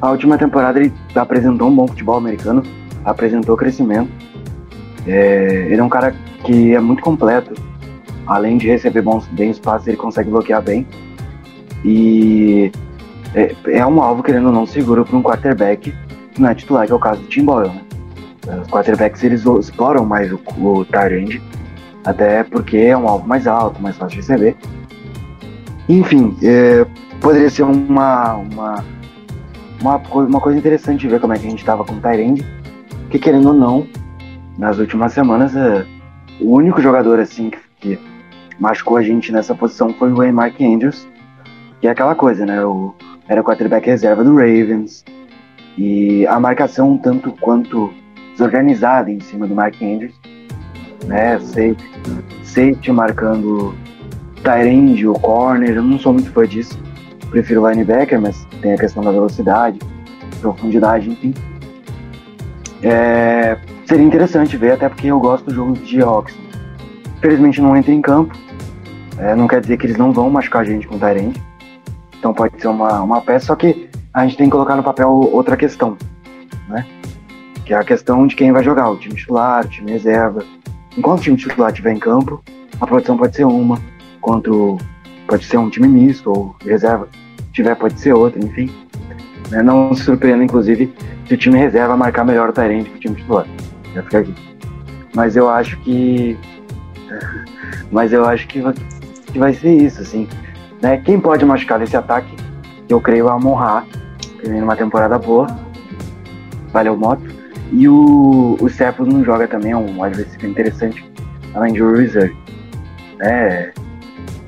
[SPEAKER 4] a última temporada ele apresentou um bom futebol americano, apresentou crescimento. É, ele é um cara que é muito completo. Além de receber bons, bem espaços, ele consegue bloquear bem. E é, é um alvo, querendo ou não, seguro para um quarterback que não é titular, que é o caso do Tim Boyle, né? Os quarterbacks, eles exploram mais o, o até porque é um alvo mais alto, mais fácil de receber. Enfim, é, poderia ser uma, uma, uma, uma coisa interessante ver como é que a gente estava com o Tyrande, que querendo ou não, nas últimas semanas, é, o único jogador assim que, que machucou a gente nessa posição foi o Mark Andrews, que é aquela coisa, né? O, era o quarterback reserva do Ravens, e a marcação tanto quanto desorganizada em cima do Mark Andrews, né? Safety, marcando Tyrande ou corner, eu não sou muito fã disso. Prefiro linebacker, mas tem a questão da velocidade, profundidade, enfim. É, seria interessante ver, até porque eu gosto do jogo de Hawks. Infelizmente não entra em campo. É, não quer dizer que eles não vão machucar a gente com Tyrande. Então pode ser uma, uma peça, só que a gente tem que colocar no papel outra questão, né? Que é a questão de quem vai jogar, o time titular, o time reserva. Enquanto o time titular estiver em campo, a produção pode ser uma, enquanto pode ser um time misto ou reserva, tiver pode ser outra, enfim. Né? Não se surpreenda, inclusive, se o time reserva marcar melhor o Tyrande que o time titular. Já fica aqui. Mas eu acho que. Mas eu acho que que vai ser isso, assim. Né? Quem pode machucar desse ataque, eu creio, a Monra, que vem numa temporada boa. Valeu, Moto. E o, o não joga também, é um receiver interessante, além de reserve. É,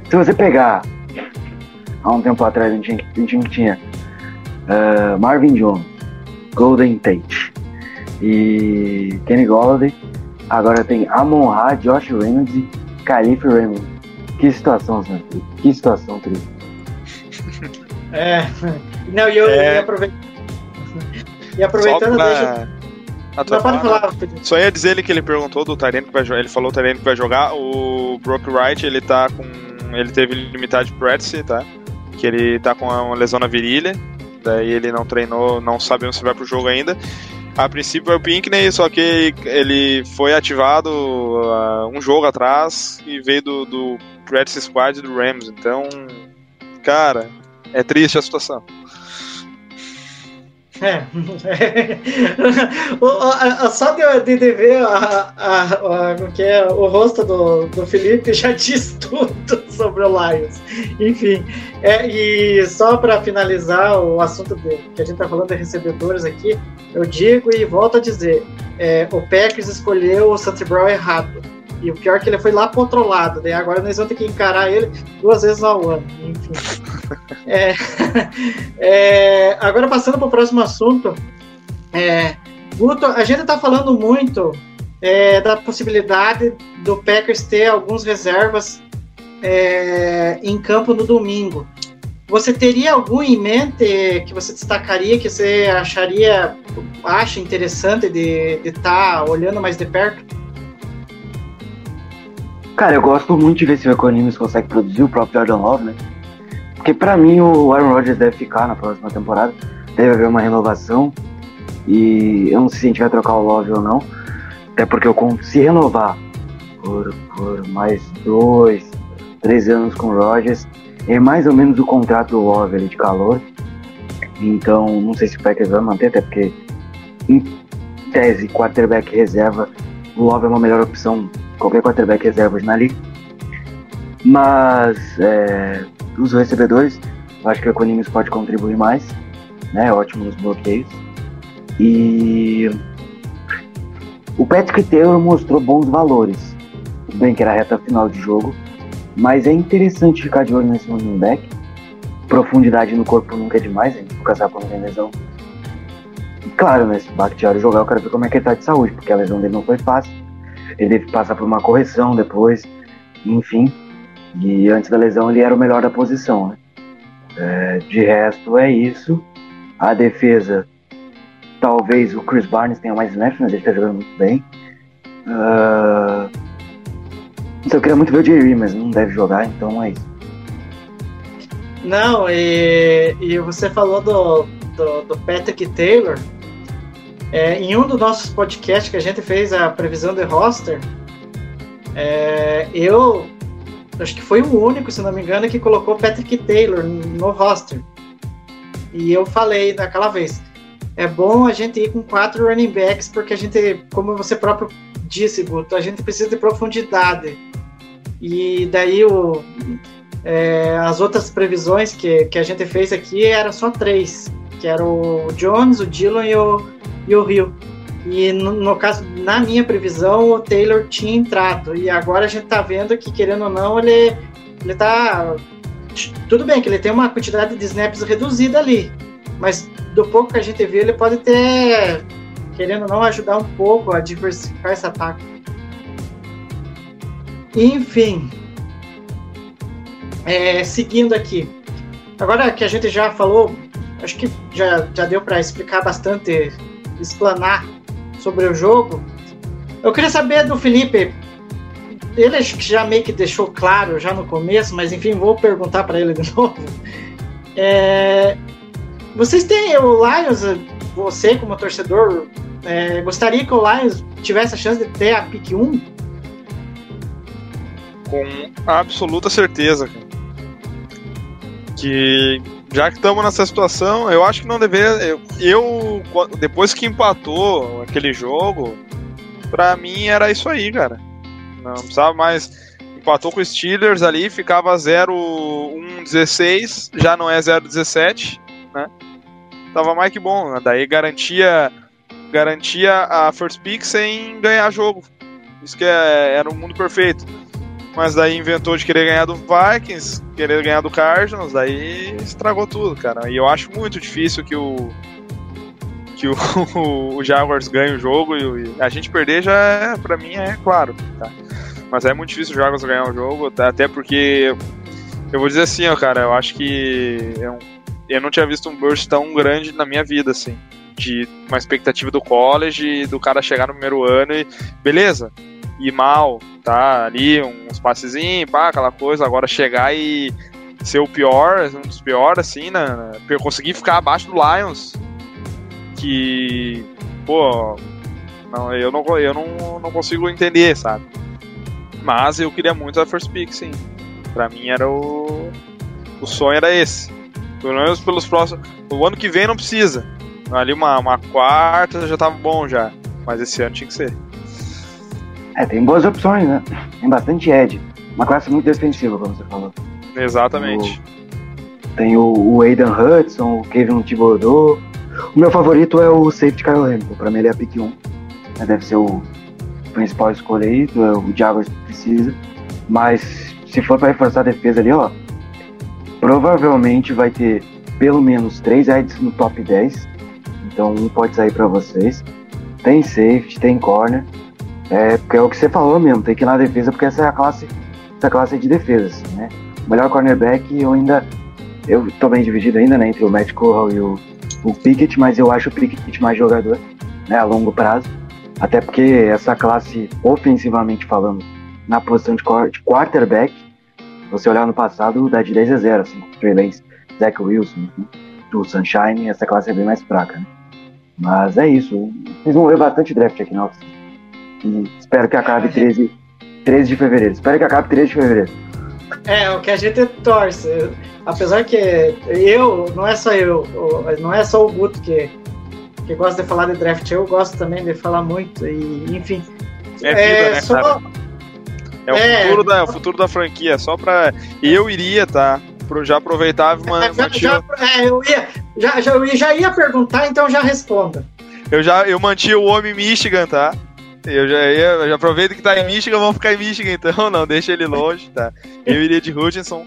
[SPEAKER 4] se você pegar há um tempo atrás, a gente, gente tinha ah, Marvin Jones, Golden Tate e Kenny Golladay. Agora tem Amon Ra, Josh Reynolds e Khalif Raymond. Que situação, Sam? Que situação triste.
[SPEAKER 3] É. Não, e eu
[SPEAKER 5] É.
[SPEAKER 3] e aproveit- E aproveitando,
[SPEAKER 5] Só
[SPEAKER 3] deixa.
[SPEAKER 5] pra... Ah,
[SPEAKER 3] pode
[SPEAKER 5] falar? Só ia dizer ele que ele perguntou do Tyrene que vai jogar. Ele falou o Tyrene que vai jogar. O Brock Wright, ele tá com. Ele teve limitade practice, tá? Que ele tá com uma lesão na virilha. Daí ele não treinou, não sabemos se vai pro jogo ainda. A princípio é o Pinkney, só que ele foi ativado ah, um jogo atrás e veio do, do practice squad do Rams. Então, cara, é triste a situação.
[SPEAKER 3] É. O- o- Só de, de, ver a, a, a- como que é, o rosto do, do Felipe já diz tudo sobre o Lions. Enfim, é, e só para finalizar o assunto dele, que a gente tá falando de recebedores aqui, eu digo e volto a dizer: é, o Packers escolheu o Santi errado. E o pior é que ele foi lá pro outro lado, né? Agora nós vamos ter que encarar ele duas vezes ao ano. Enfim. É, é, agora passando para o próximo assunto, é, Guto, a gente está falando muito é, da possibilidade do Packers ter alguns reservas é, em campo no domingo. Você teria algum em mente que você destacaria, que você acharia, acha interessante de estar olhando mais de perto?
[SPEAKER 4] Cara, eu gosto muito de ver se o Economics consegue produzir o próprio Jordan Love, né? Porque pra mim o Aaron Rodgers deve ficar na próxima temporada. Deve haver uma renovação. E eu não sei se a gente vai trocar o Love ou não. Até porque eu se renovar por, por mais dois, três anos com o Rodgers, é mais ou menos o contrato do Love ali de calor. Então não sei se o Packers vai manter, até porque em tese, quarterback reserva, o Love é uma melhor opção qualquer quarterback reserva hoje na liga. Mas é, os recebedores, eu acho que o Economics pode contribuir mais, né? Ótimo nos bloqueios. E o Patrick Taylor mostrou bons valores. Bem que era reta final de jogo, mas é interessante ficar de olho nesse running back. Profundidade no corpo nunca é demais, a gente nunca sabe tem lesão. E claro, né? Se jogar, eu quero ver como é que ele tá de saúde, porque a lesão dele não foi fácil ele teve que passar por uma correção depois, enfim. E antes da lesão ele era o melhor da posição, né? É, de resto é isso. A defesa, talvez o Chris Barnes tenha mais snaps, mas ele tá jogando muito bem. Sei, eu queria muito ver o Jerry, mas não deve jogar, então é isso.
[SPEAKER 3] Não, e, e você falou do, do, do Patrick Taylor. É, em um dos nossos podcasts que a gente fez a previsão de roster, é, eu acho que foi o único, se não me engano, que colocou Patrick Taylor no roster. E eu falei naquela vez, é bom a gente ir com quatro running backs, porque a gente, como você próprio disse, Guto, a gente precisa de profundidade. E daí o, é, as outras previsões que, que a gente fez aqui eram só três, que era o Jones, o Dillon e o, e o Rio. E no, no, caso, na minha previsão, o Taylor tinha entrado. E agora a gente tá vendo que, querendo ou não, ele, ele tá. Tudo bem que ele tem uma quantidade de snaps reduzida ali. Mas do pouco que a gente viu, ele pode ter, querendo ou não, ajudar um pouco a diversificar esse ataque. Enfim. É, seguindo aqui. Agora que a gente já falou, acho que já, já deu para explicar bastante, explanar sobre o jogo. Eu queria saber do Felipe. Ele já meio que deixou claro já no começo, mas enfim, vou perguntar para ele de novo. É, vocês têm o Lions, você como torcedor, é, gostaria que o Lions tivesse a chance de ter a pick 1?
[SPEAKER 5] Com absoluta certeza, Que já que estamos nessa situação, eu acho que não deveria. Eu, eu, depois que empatou aquele jogo, pra mim era isso aí, cara. Não precisava mais. Empatou com os Steelers ali, ficava 0-1-16, já não é 0-17, né? Tava mais que bom. Né? Daí garantia, garantia a first pick sem ganhar jogo. Isso que é, era um mundo perfeito mas daí inventou de querer ganhar do Vikings, querer ganhar do Cardinals, daí estragou tudo, cara. E eu acho muito difícil que o que o, o Jaguars ganhe o jogo e a gente perder já é, pra mim é claro, tá? Mas é muito difícil o Jaguars ganhar o jogo, tá? até porque eu vou dizer assim, ó, cara, eu acho que eu, eu não tinha visto um burst tão grande na minha vida, assim, de uma expectativa do college, do cara chegar no primeiro ano e beleza, ir mal, tá? Ali, uns passezinhos, pá, aquela coisa. Agora chegar e ser o pior, um dos piores, assim, né? Conseguir ficar abaixo do Lions. Que, pô, não, eu, não, eu não, não consigo entender, sabe? Mas eu queria muito a first pick, sim. Pra mim era o. O sonho era esse. Pelo menos pelos próximos. O ano que vem não precisa. Ali uma, uma quarta já tava bom já. Mas esse ano tinha que ser.
[SPEAKER 4] É, tem boas opções, né? Tem bastante edge. Uma classe muito defensiva, como você falou.
[SPEAKER 5] Exatamente.
[SPEAKER 4] Tem o, o Aidan Hudson, o Kevin Thibodeau. O meu favorito é o safety Kyle Hamilton. Pra mim ele é a pick 1. Né? Deve ser o principal escolha aí, o Jaguars precisa. Mas se for para reforçar a defesa ali, ó, provavelmente vai ter pelo menos 3 edges no top 10. Então um pode sair para vocês. Tem safety, tem corner. É, porque é o que você falou mesmo, tem que ir na defesa, porque essa é a classe, essa classe de defesa, assim, né? O melhor cornerback, eu ainda. Eu tô bem dividido ainda, né? Entre o Matt Corral e o, o Pickett, mas eu acho o Pickett mais jogador, né? A longo prazo. Até porque essa classe, ofensivamente falando, na posição de, quarterback, você olhar no passado, dá de 10 a 0, assim, Trey Lance, Zach Wilson, do Sunshine, essa classe é bem mais fraca, né? Mas é isso. Vocês vão ver bastante draft aqui na oficina. E espero que acabe 13, 13 de fevereiro. Espero que acabe 13 de fevereiro.
[SPEAKER 3] É, o que a gente torce. Apesar que eu, não é só eu, não é só o Guto que, que gosta de falar de draft, eu gosto também de falar muito, e enfim.
[SPEAKER 5] É vida, é, né, só... cara? É o, é, futuro da, o futuro da franquia, só pra. Eu iria, tá? Já aproveitava uma.
[SPEAKER 3] É, já, já, é, eu ia, já, já, eu já ia perguntar, então já responda.
[SPEAKER 5] Eu já eu mantinha o homem Michigan, tá? Eu já, ia, eu já aproveito que tá em Michigan, vamos ficar em Michigan então, não, deixa ele longe, tá? Eu iria de Hutchinson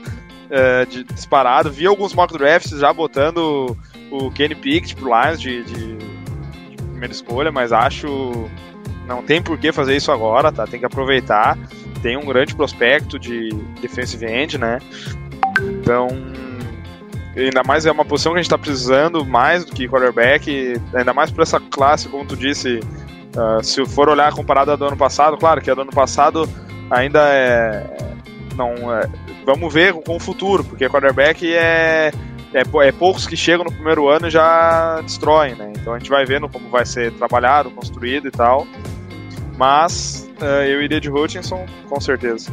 [SPEAKER 5] é, de, disparado, vi alguns mock drafts já botando o Kenny Pickett pro Lions de, de, de, primeira escolha, mas acho não tem por que fazer isso agora, tá? Tem que aproveitar. Tem um grande prospecto de defensive end, né? Então, ainda mais é uma posição que a gente tá precisando mais do que quarterback, ainda mais por essa classe, como tu disse, Uh, se for olhar comparado ao do ano passado, claro que a do ano passado ainda é. Não, é, vamos ver com o futuro, porque quarterback é, é, é, poucos que chegam no primeiro ano e já destroem, né? Então a gente vai vendo como vai ser trabalhado, construído e tal. Mas uh, eu iria de Hutchinson, com certeza.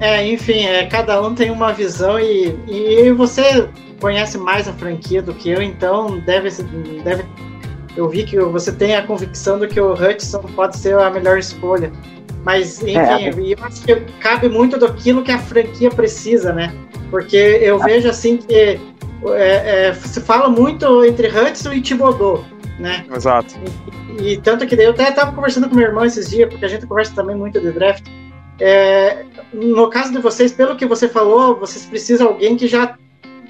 [SPEAKER 3] É, enfim, é, cada um tem uma visão e, e você conhece mais a franquia do que eu, então deve, deve eu vi que você tem a convicção de que o Hudson pode ser a melhor escolha. Mas, enfim,
[SPEAKER 4] É.
[SPEAKER 3] eu acho que cabe muito daquilo que a franquia precisa, né? Porque eu vejo assim que é, é, se fala muito entre Hudson e Thibodeau, né?
[SPEAKER 5] Exato.
[SPEAKER 3] E tanto que daí eu até estava conversando com meu irmão esses dias, porque a gente conversa também muito de draft. É, no caso de vocês, pelo que você falou, vocês precisam de alguém que já,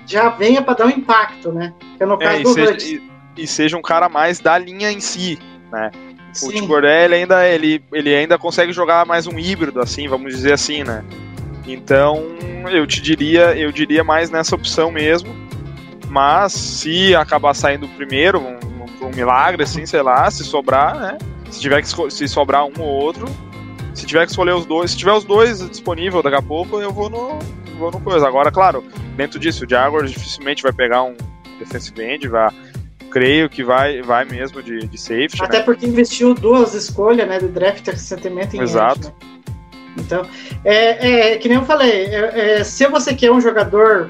[SPEAKER 3] já venha para dar um impacto, né? Que é no
[SPEAKER 5] É,
[SPEAKER 3] caso
[SPEAKER 5] e,
[SPEAKER 3] do
[SPEAKER 5] seja,
[SPEAKER 3] Hudson.
[SPEAKER 5] e, e seja um cara mais da linha em si, né? O
[SPEAKER 3] Sim.
[SPEAKER 5] Tibordé, ele ainda, ele, ele ainda consegue jogar mais um híbrido, assim, vamos dizer assim, né? Então, eu te diria, eu diria mais nessa opção mesmo. Mas se acabar saindo o primeiro, um, um, milagre, assim, sei lá, se sobrar, né? Se tiver que se sobrar um ou outro, se tiver que escolher os dois, se tiver os dois disponível daqui a pouco, eu vou no, vou no coisa. Agora, claro, dentro disso, o Jaguars dificilmente vai pegar um defensive end, vai, creio que vai, vai mesmo de, de safety,
[SPEAKER 3] Até
[SPEAKER 5] né?
[SPEAKER 3] porque investiu duas escolhas né, de draft recentemente em
[SPEAKER 5] Exato.
[SPEAKER 3] né? Então, é, é, que nem eu falei, é, é, se você quer um jogador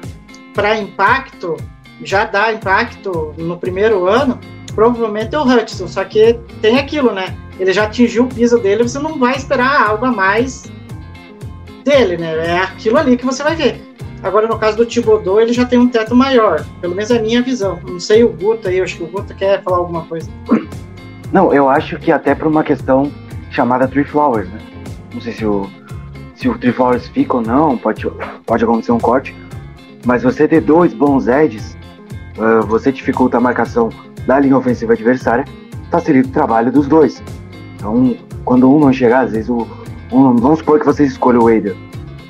[SPEAKER 3] para impacto, já dá impacto no primeiro ano, provavelmente é o Hudson. Só que tem aquilo, né? Ele já atingiu o piso dele, você não vai esperar algo a mais dele, né? É aquilo ali que você vai ver. Agora, no caso do Thibodeau, ele já tem um teto maior. Pelo menos é a minha visão. Não sei o Guta aí, eu acho que o Guta quer falar alguma coisa.
[SPEAKER 4] Não, eu acho que até por uma questão chamada Three Flowers, né? Não sei se o, se o Three Flowers fica ou não, pode, pode acontecer um corte. Mas você ter dois bons edges, ah, você dificulta a marcação da linha ofensiva adversária, facilita o trabalho dos dois. Então, quando um não chegar, às vezes o. Um, vamos supor que você escolha o Wader.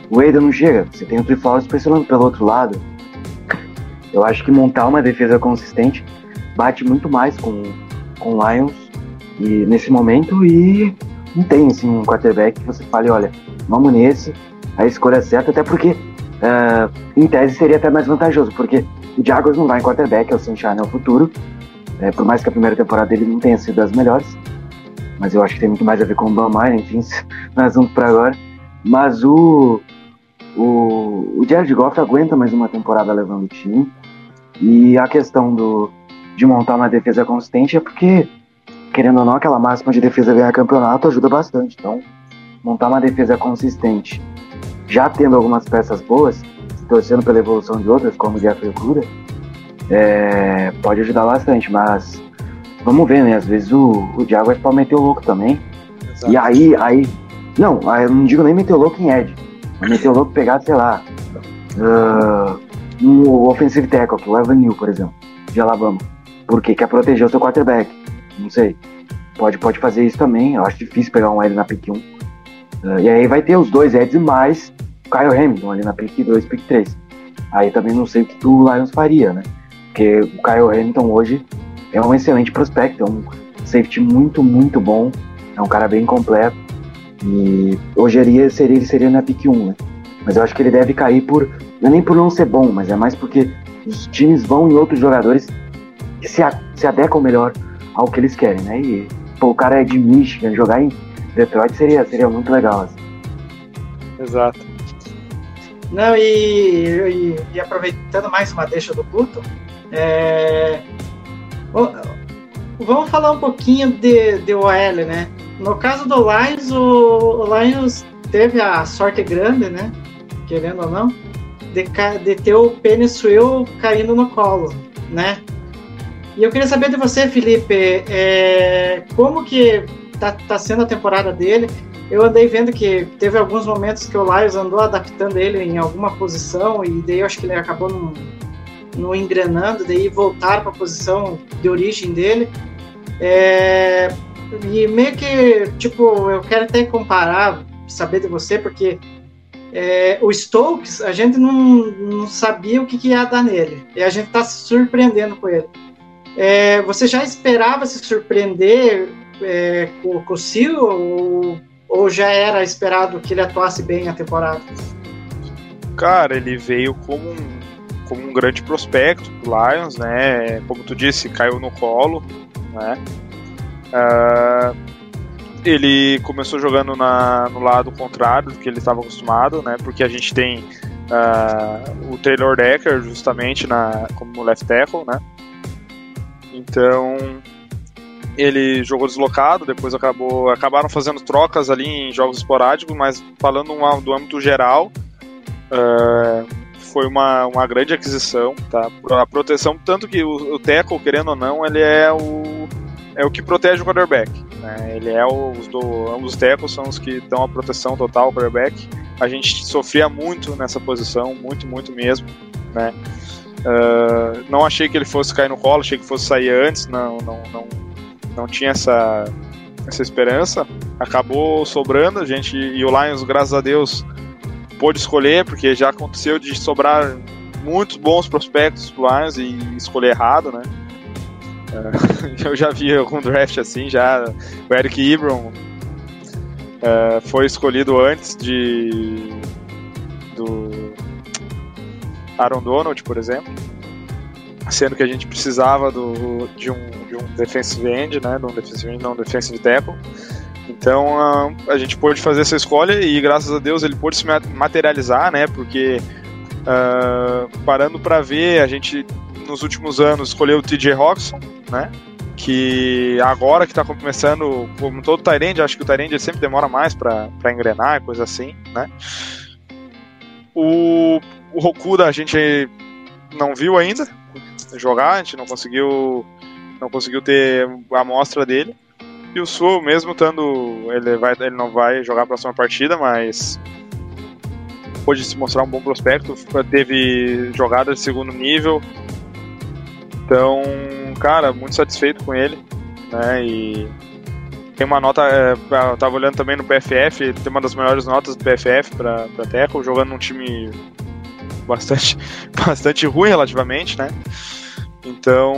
[SPEAKER 4] O Wader não chega, você tem o Flowers pressionando pelo outro lado. Eu acho que montar uma defesa consistente bate muito mais com, com o Lions e nesse momento e não tem assim um quarterback que você fale, olha, vamos nesse, a escolha é certa, até porque ah, em tese seria até mais vantajoso, porque o Jaguars não vai em quarterback, é o Sunshine é o futuro, é, por mais que a primeira temporada dele não tenha sido das melhores, mas eu acho que tem muito mais a ver com o Bamar, enfim, é assunto para agora. Mas o, o, o Jared Goff aguenta mais uma temporada levando o time, e a questão do, de montar uma defesa consistente é porque querendo ou não, aquela máxima de defesa ganhar campeonato ajuda bastante. Então, montar uma defesa consistente, já tendo algumas peças boas, torcendo pela evolução de outras, como o Jeffrey Okuda, é, pode ajudar bastante. Mas vamos ver, né? Às vezes o, o Jaguars pode meter o louco também.
[SPEAKER 5] Exato.
[SPEAKER 4] E aí, aí. Não, eu não digo nem meter o louco em Ed. Meter o louco pegar, sei lá. ah, um offensive tackle, o Evan por exemplo, de Alabama. Porque quer proteger o seu quarterback. Não sei. Pode, pode fazer isso também. Eu acho difícil pegar um L na pick 1. Ah, e aí vai ter os dois Eds e mais Kyle Hamilton ali na pick 2, pick 3. Aí também não sei o que o Lions faria, né? Porque o Kyle Hamilton hoje é um excelente prospecto, é um safety muito, muito bom. É um cara bem completo. E hoje ele seria, ele seria na pick 1, né? Mas eu acho que ele deve cair por. Não é nem por não ser bom, mas é mais porque os times vão em outros jogadores que se, a- se adequam melhor ao que eles querem, né? E pô, o cara é de Michigan, jogar em Detroit seria, seria muito legal. Assim.
[SPEAKER 5] Exato.
[SPEAKER 3] Não, e, e- e aproveitando mais uma deixa do Guto, é, vamos falar um pouquinho de, de OL, né? No caso do Lions, o, Lions teve a sorte grande, né? Querendo ou não, de, de ter o Peniswell caindo no colo, né? E eu queria saber de você, Felipe, é, como que tá, tá sendo a temporada dele? Eu andei vendo que teve alguns momentos que o Lions andou adaptando ele em alguma posição e daí eu acho que ele acabou não, não engrenando, daí voltaram para a posição de origem dele. É, e meio que, tipo, eu quero até comparar, saber de você, porque é, o Stokes, a gente não, não sabia o que, que ia dar nele. E a gente está se surpreendendo com ele. É, você já esperava se surpreender é, com, com o Seal ou, ou já era esperado que ele atuasse bem a temporada?
[SPEAKER 5] Cara, ele veio como um, como um grande prospecto pro Lions, né? Como tu disse, caiu no colo, né? Ah, ele começou jogando na, no lado contrário do que ele estava acostumado, né? Porque a gente tem uh, o Taylor Decker justamente na, como left tackle, né? Então ele jogou deslocado, depois acabou, acabaram fazendo trocas ali em jogos esporádicos, mas falando do âmbito geral, uh, foi uma, uma grande aquisição, tá? A proteção, tanto que o, o tackle, querendo ou não, ele é o, é o que protege o quarterback. Né? Ele é os do, ambos os tackles são os que dão a proteção total ao quarterback. A gente sofria muito nessa posição, muito, muito mesmo, né? Uh, não achei que ele fosse cair no colo, achei que fosse sair antes, não, não, não, não tinha essa, essa esperança. Acabou sobrando, a gente e o Lions, graças a Deus, pôde escolher, porque já aconteceu de sobrar muitos bons prospectos pro Lions e escolher errado, né? Uh, eu já vi algum draft assim, já o Eric Ibram uh, foi escolhido antes de do Aaron Donald, por exemplo, sendo que a gente precisava do, de, um, de um defensive end, né, de um defensive end, não, defensive tackle, então uh, a gente pôde fazer essa escolha e graças a Deus ele pôde se materializar, né? Porque uh, parando para ver, a gente nos últimos anos escolheu o TJ Roxon, né? Que agora que está começando, como todo Tyrande, acho que o Tyrande sempre demora mais para engrenar, coisa assim, né? O, o Rokuda a gente não viu ainda jogar, a gente não conseguiu não conseguiu ter a amostra dele. E o Sul, mesmo estando. Ele, vai, ele não vai jogar a próxima partida, mas pôde se mostrar um bom prospecto, teve jogada de segundo nível. Então, cara, muito satisfeito com ele. Né, e tem uma nota. É, eu tava olhando também no PFF, tem uma das melhores notas do PFF para Teco, jogando num time bastante, bastante ruim relativamente, né? Então,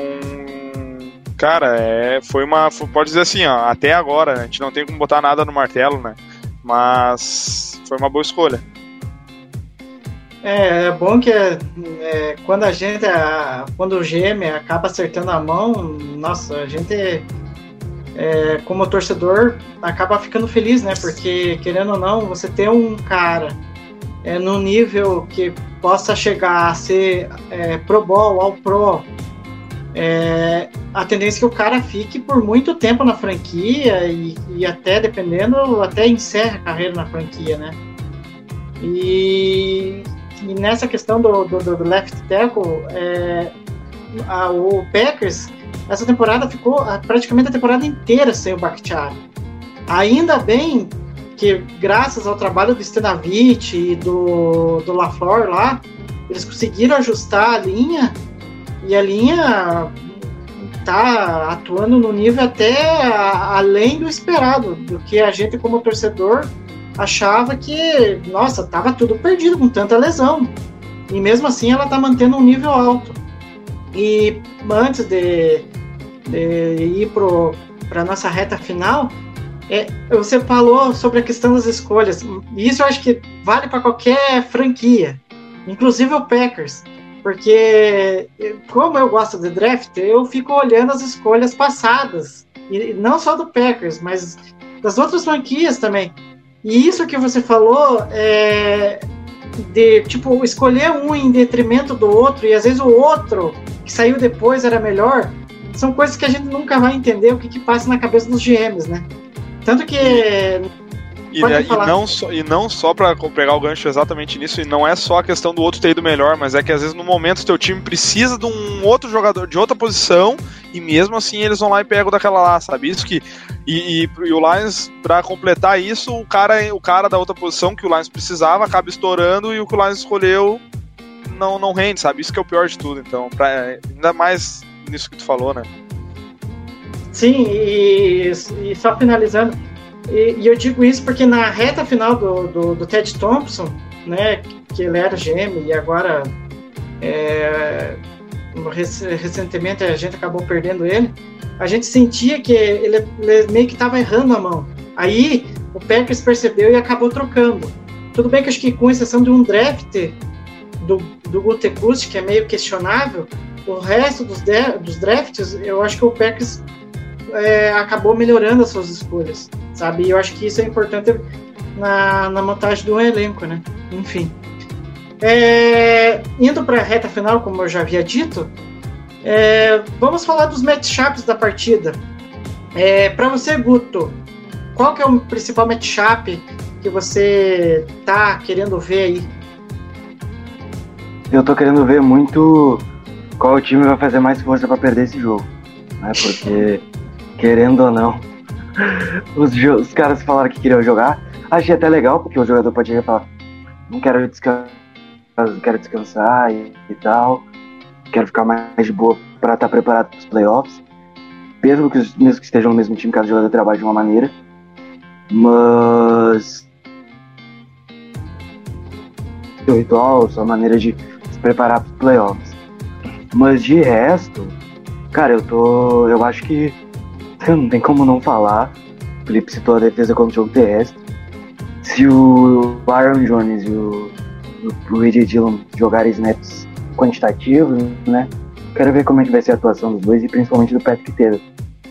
[SPEAKER 5] cara, é, foi uma. Pode dizer assim, ó, até agora, a gente não tem como botar nada no martelo, né? Mas foi uma boa escolha.
[SPEAKER 3] É, é bom que é, quando a gente, a, quando o GM acaba acertando a mão, nossa, a gente, é, como torcedor, acaba ficando feliz, né? Porque, querendo ou não, você ter um cara é, no nível que possa chegar a ser é, Pro Bowl, ao Pro, é, a tendência é que o cara fique por muito tempo na franquia e, e até, dependendo, até encerra a carreira na franquia, né? E, e nessa questão do, do, do left tackle, é, a, o Packers, essa temporada ficou praticamente a temporada inteira sem o Bakhtiari. Ainda bem que, graças ao trabalho do Stenavich e do, do LaFleur lá, eles conseguiram ajustar a linha e a linha tá atuando no nível até além do esperado, do que a gente como torcedor achava que, nossa, tava tudo perdido com tanta lesão. E mesmo assim ela tá mantendo um nível alto. E antes de, de ir para nossa reta final, é, você falou sobre a questão das escolhas. E isso eu acho que vale para qualquer franquia, inclusive o Packers. Porque, como eu gosto de draft, eu fico olhando as escolhas passadas. E não só do Packers, mas das outras franquias também. E isso que você falou é de tipo escolher um em detrimento do outro e às vezes o outro que saiu depois era melhor, são coisas que a gente nunca vai entender o que, que passa na cabeça dos GMs, né? Tanto que
[SPEAKER 5] e, né, e, não só, e não só pra pegar o gancho exatamente nisso, e não é só a questão do outro ter ido melhor, mas é que às vezes no momento teu time precisa de um outro jogador de outra posição, e mesmo assim eles vão lá e pegam daquela lá, sabe? Isso que. E, e, e, o Lions, pra completar isso, o cara, o cara da outra posição que o Lions precisava acaba estourando e o que o Lions escolheu não, não rende, sabe? Isso que é o pior de tudo, então, pra, ainda mais nisso que tu falou, né?
[SPEAKER 3] Sim, e, e só finalizando, e, e, eu digo isso porque na reta final do, do, do, Ted Thompson, né, que ele era GM e agora é, recentemente a gente acabou perdendo ele, a gente sentia que ele, ele meio que estava errando a mão. Aí o Packers percebeu e acabou trocando. Tudo bem que acho que com exceção de um draft do, do Gutekunst, que é meio questionável, o resto dos, de, dos drafts, eu acho que o Packers é, acabou melhorando as suas escolhas, sabe? E eu acho que isso é importante na, na montagem do elenco, né? Enfim. É, indo para a reta final, como eu já havia dito, é, vamos falar dos matchups da partida. É, para você, Guto, qual que é o principal matchup que você tá querendo ver aí?
[SPEAKER 4] Eu tô querendo ver muito qual time vai fazer mais força para perder esse jogo. Né? Porque, querendo ou não, os, os, caras falaram que queriam jogar. Achei até legal, porque o jogador pode falar: não quero descansar, quero descansar e, e tal. Quero ficar mais de boa para estar tá preparado para os playoffs. Mesmo que, mesmo que estejam no mesmo time, cada jogador trabalhe de uma maneira. Mas. Seu ritual, sua maneira de se preparar para os playoffs. Mas de resto, cara, eu tô. Eu acho que. Não tem como não falar. O Felipe citou a defesa contra o jogo terrestre. Se o Aaron Jones e o, o, Dillon jogarem snaps quantitativos, né? Quero ver como é que vai ser a atuação dos dois e principalmente do Patrick Taylor,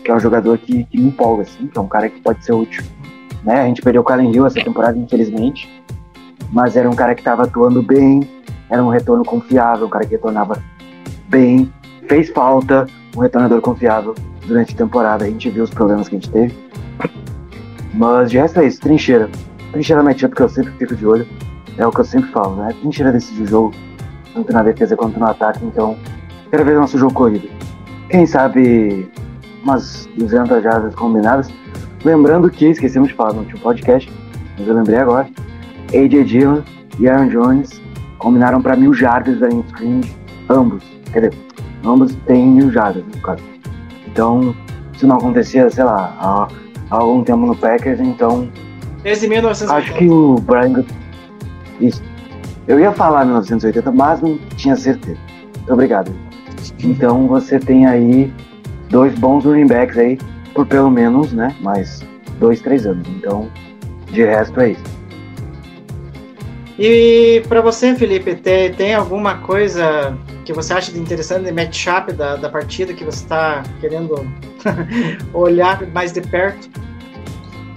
[SPEAKER 4] que é um jogador que, que me empolga, assim, que é um cara que pode ser útil. Né? A gente perdeu o Kalen Hill essa temporada, infelizmente, mas era um cara que estava atuando bem, era um retorno confiável, um cara que retornava bem, fez falta, um retornador confiável durante a temporada. A gente viu os problemas que a gente teve. Mas de resto é isso, trincheira. Trincheira matchup que eu sempre fico de olho. É o que eu sempre falo, né? Trincheira decide o jogo, tanto na defesa quanto no ataque, então quero ver nosso jogo corrido. Quem sabe umas 200 jardas combinadas. Lembrando que, esquecemos de falar no último podcast, mas eu lembrei agora, AJ Dillon e Aaron Jones combinaram para mil jardas da scrimmage, ambos. Quer dizer, ambos têm mil jardas, no caso. Então, isso não acontecia, sei lá, há, há algum tempo no Packers, então.
[SPEAKER 3] Desde 1980.
[SPEAKER 4] Acho que o Brian. Isso. Eu ia falar 1980, mas não tinha certeza. Muito obrigado. Então você tem aí dois bons running backs aí, por pelo menos, né? Mais dois, três anos. Então, de resto é isso.
[SPEAKER 3] E para você, Felipe, tem, tem alguma coisa que você acha de interessante de matchup da, da partida que você está querendo olhar mais de perto?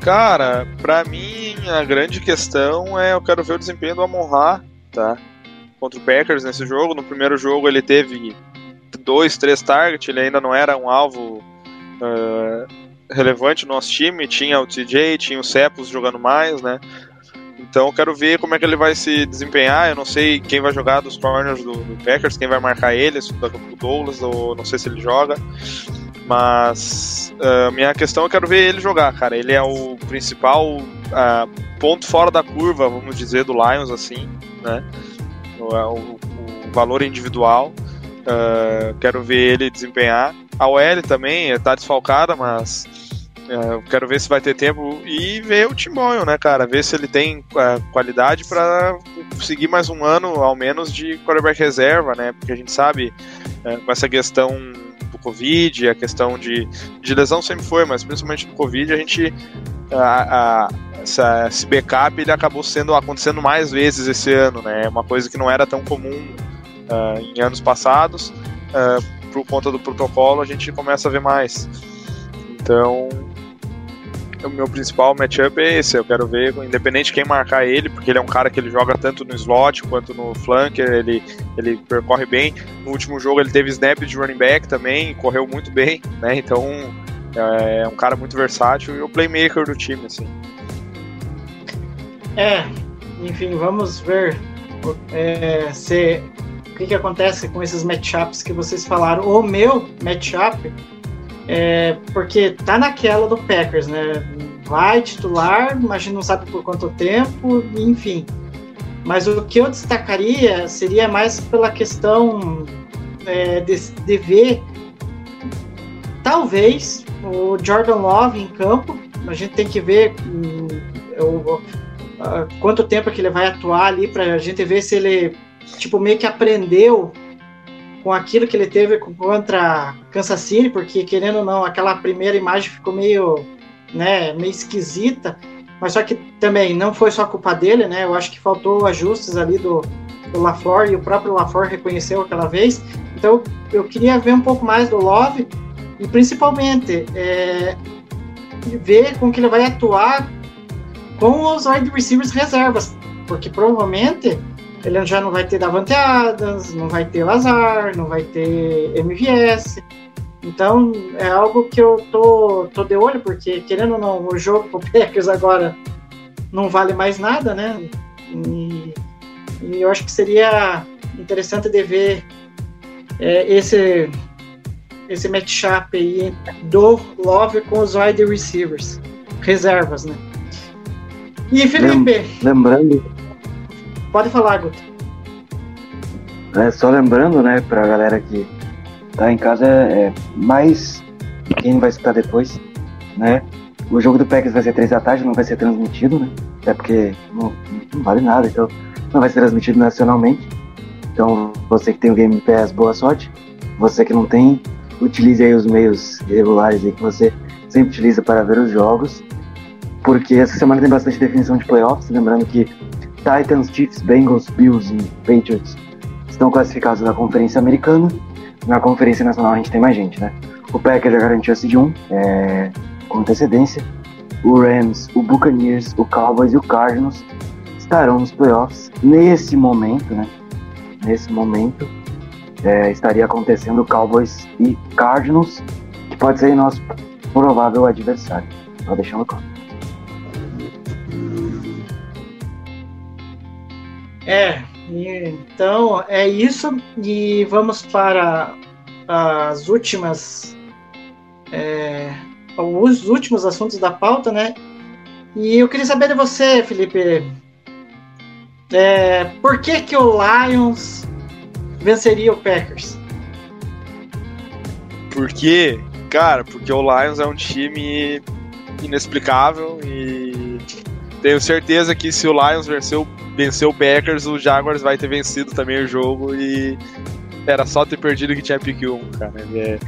[SPEAKER 5] Cara, para mim a grande questão é eu quero ver o desempenho do Amon-Ra, tá? Contra o Packers nesse jogo. No primeiro jogo ele teve dois, três targets, ele ainda não era um alvo uh, relevante no nosso time. Tinha o TJ, tinha o Cepos jogando mais, né? Então quero ver como é que ele vai se desempenhar. Eu não sei quem vai jogar dos corners do, do Packers, quem vai marcar ele, se o Douglas, ou não sei se ele joga. Mas uh, minha questão eu quero ver ele jogar, cara. Ele é o principal uh, ponto fora da curva, vamos dizer, do Lions, assim, né? O, o, o valor individual. Uh, quero ver ele desempenhar. A OL também está desfalcada, mas uh, quero ver se vai ter tempo e ver o Timonho, né, cara? Ver se ele tem uh, qualidade para seguir mais um ano, ao menos, de quarterback reserva, né? Porque a gente sabe com essa questão do Covid, a questão de, de lesão sempre foi, mas principalmente do Covid, a gente. A, a, essa, esse backup ele acabou sendo acontecendo mais vezes esse ano, né? É uma coisa que não era tão comum uh, em anos passados, uh, por conta do protocolo, a gente começa a ver mais. Então, o meu principal matchup é esse. Eu quero ver, independente de quem marcar ele, porque ele é um cara que ele joga tanto no slot quanto no flanker, ele, ele percorre bem. No último jogo ele teve snap de running back também, correu muito bem, né? Então é um cara muito versátil e o playmaker do time, assim.
[SPEAKER 3] É, enfim, vamos ver é, se o que, que acontece com esses matchups que vocês falaram. O meu matchup é porque tá naquela do Packers, né? Vai titular, mas a gente não sabe por quanto tempo, enfim. Mas o que eu destacaria seria mais pela questão é, de, de ver, talvez, o Jordan Love em campo. A gente tem que ver hum, o, quanto tempo que ele vai atuar ali para a gente ver se ele tipo, meio que aprendeu com aquilo que ele teve contra Kansas City, porque querendo ou não, aquela primeira imagem ficou meio, né, meio esquisita, mas só que também não foi só culpa dele, né? Eu acho que faltou ajustes ali do, do LaFleur e o próprio LaFleur reconheceu aquela vez. Então, eu queria ver um pouco mais do Love E principalmente é, ver com que ele vai atuar com os wide receivers reservas, porque provavelmente ele já não vai ter Davante Adams, não vai ter Lazar, não vai ter MVS. Então é algo que eu tô, tô de olho, porque querendo ou não, o jogo com o Packers agora não vale mais nada, né? E, e eu acho que seria interessante de ver é, esse esse matchup aí do Love com os wide receivers, reservas, né? E Felipe,
[SPEAKER 4] Lembrando,
[SPEAKER 3] pode falar, Guto.
[SPEAKER 4] é, só lembrando, né, pra galera que tá em casa, é, mais quem vai escutar depois, né? O jogo do Packers vai ser 3 da tarde, não vai ser transmitido, né? Até porque não, não vale nada, então não vai ser transmitido nacionalmente. Então, você que tem o Game Pass, boa sorte. Você que não tem, utilize aí os meios regulares aí que você sempre utiliza para ver os jogos. Porque essa semana tem bastante definição de playoffs. Lembrando que Titans, Chiefs, Bengals, Bills e Patriots estão classificados na Conferência Americana. Na Conferência Nacional a gente tem mais gente, né? O Packers já garantiu a seed 1 é, com antecedência. O Rams, o Buccaneers, o Cowboys e o Cardinals estarão nos playoffs nesse momento, né? Nesse momento é, estaria acontecendo Cowboys e Cardinals, que pode ser nosso provável adversário. Só deixando claro.
[SPEAKER 3] É, então é isso. E vamos para as últimas. é, os últimos assuntos da pauta, né? E eu queria saber de você, Felipe. é, por que, que o Lions venceria o Packers?
[SPEAKER 5] Porque, cara, porque o Lions é um time inexplicável e tenho certeza que se o Lions venceu, venceu o Packers, o Jaguars vai ter vencido também o jogo e era só ter perdido que tinha pick 1, cara. É-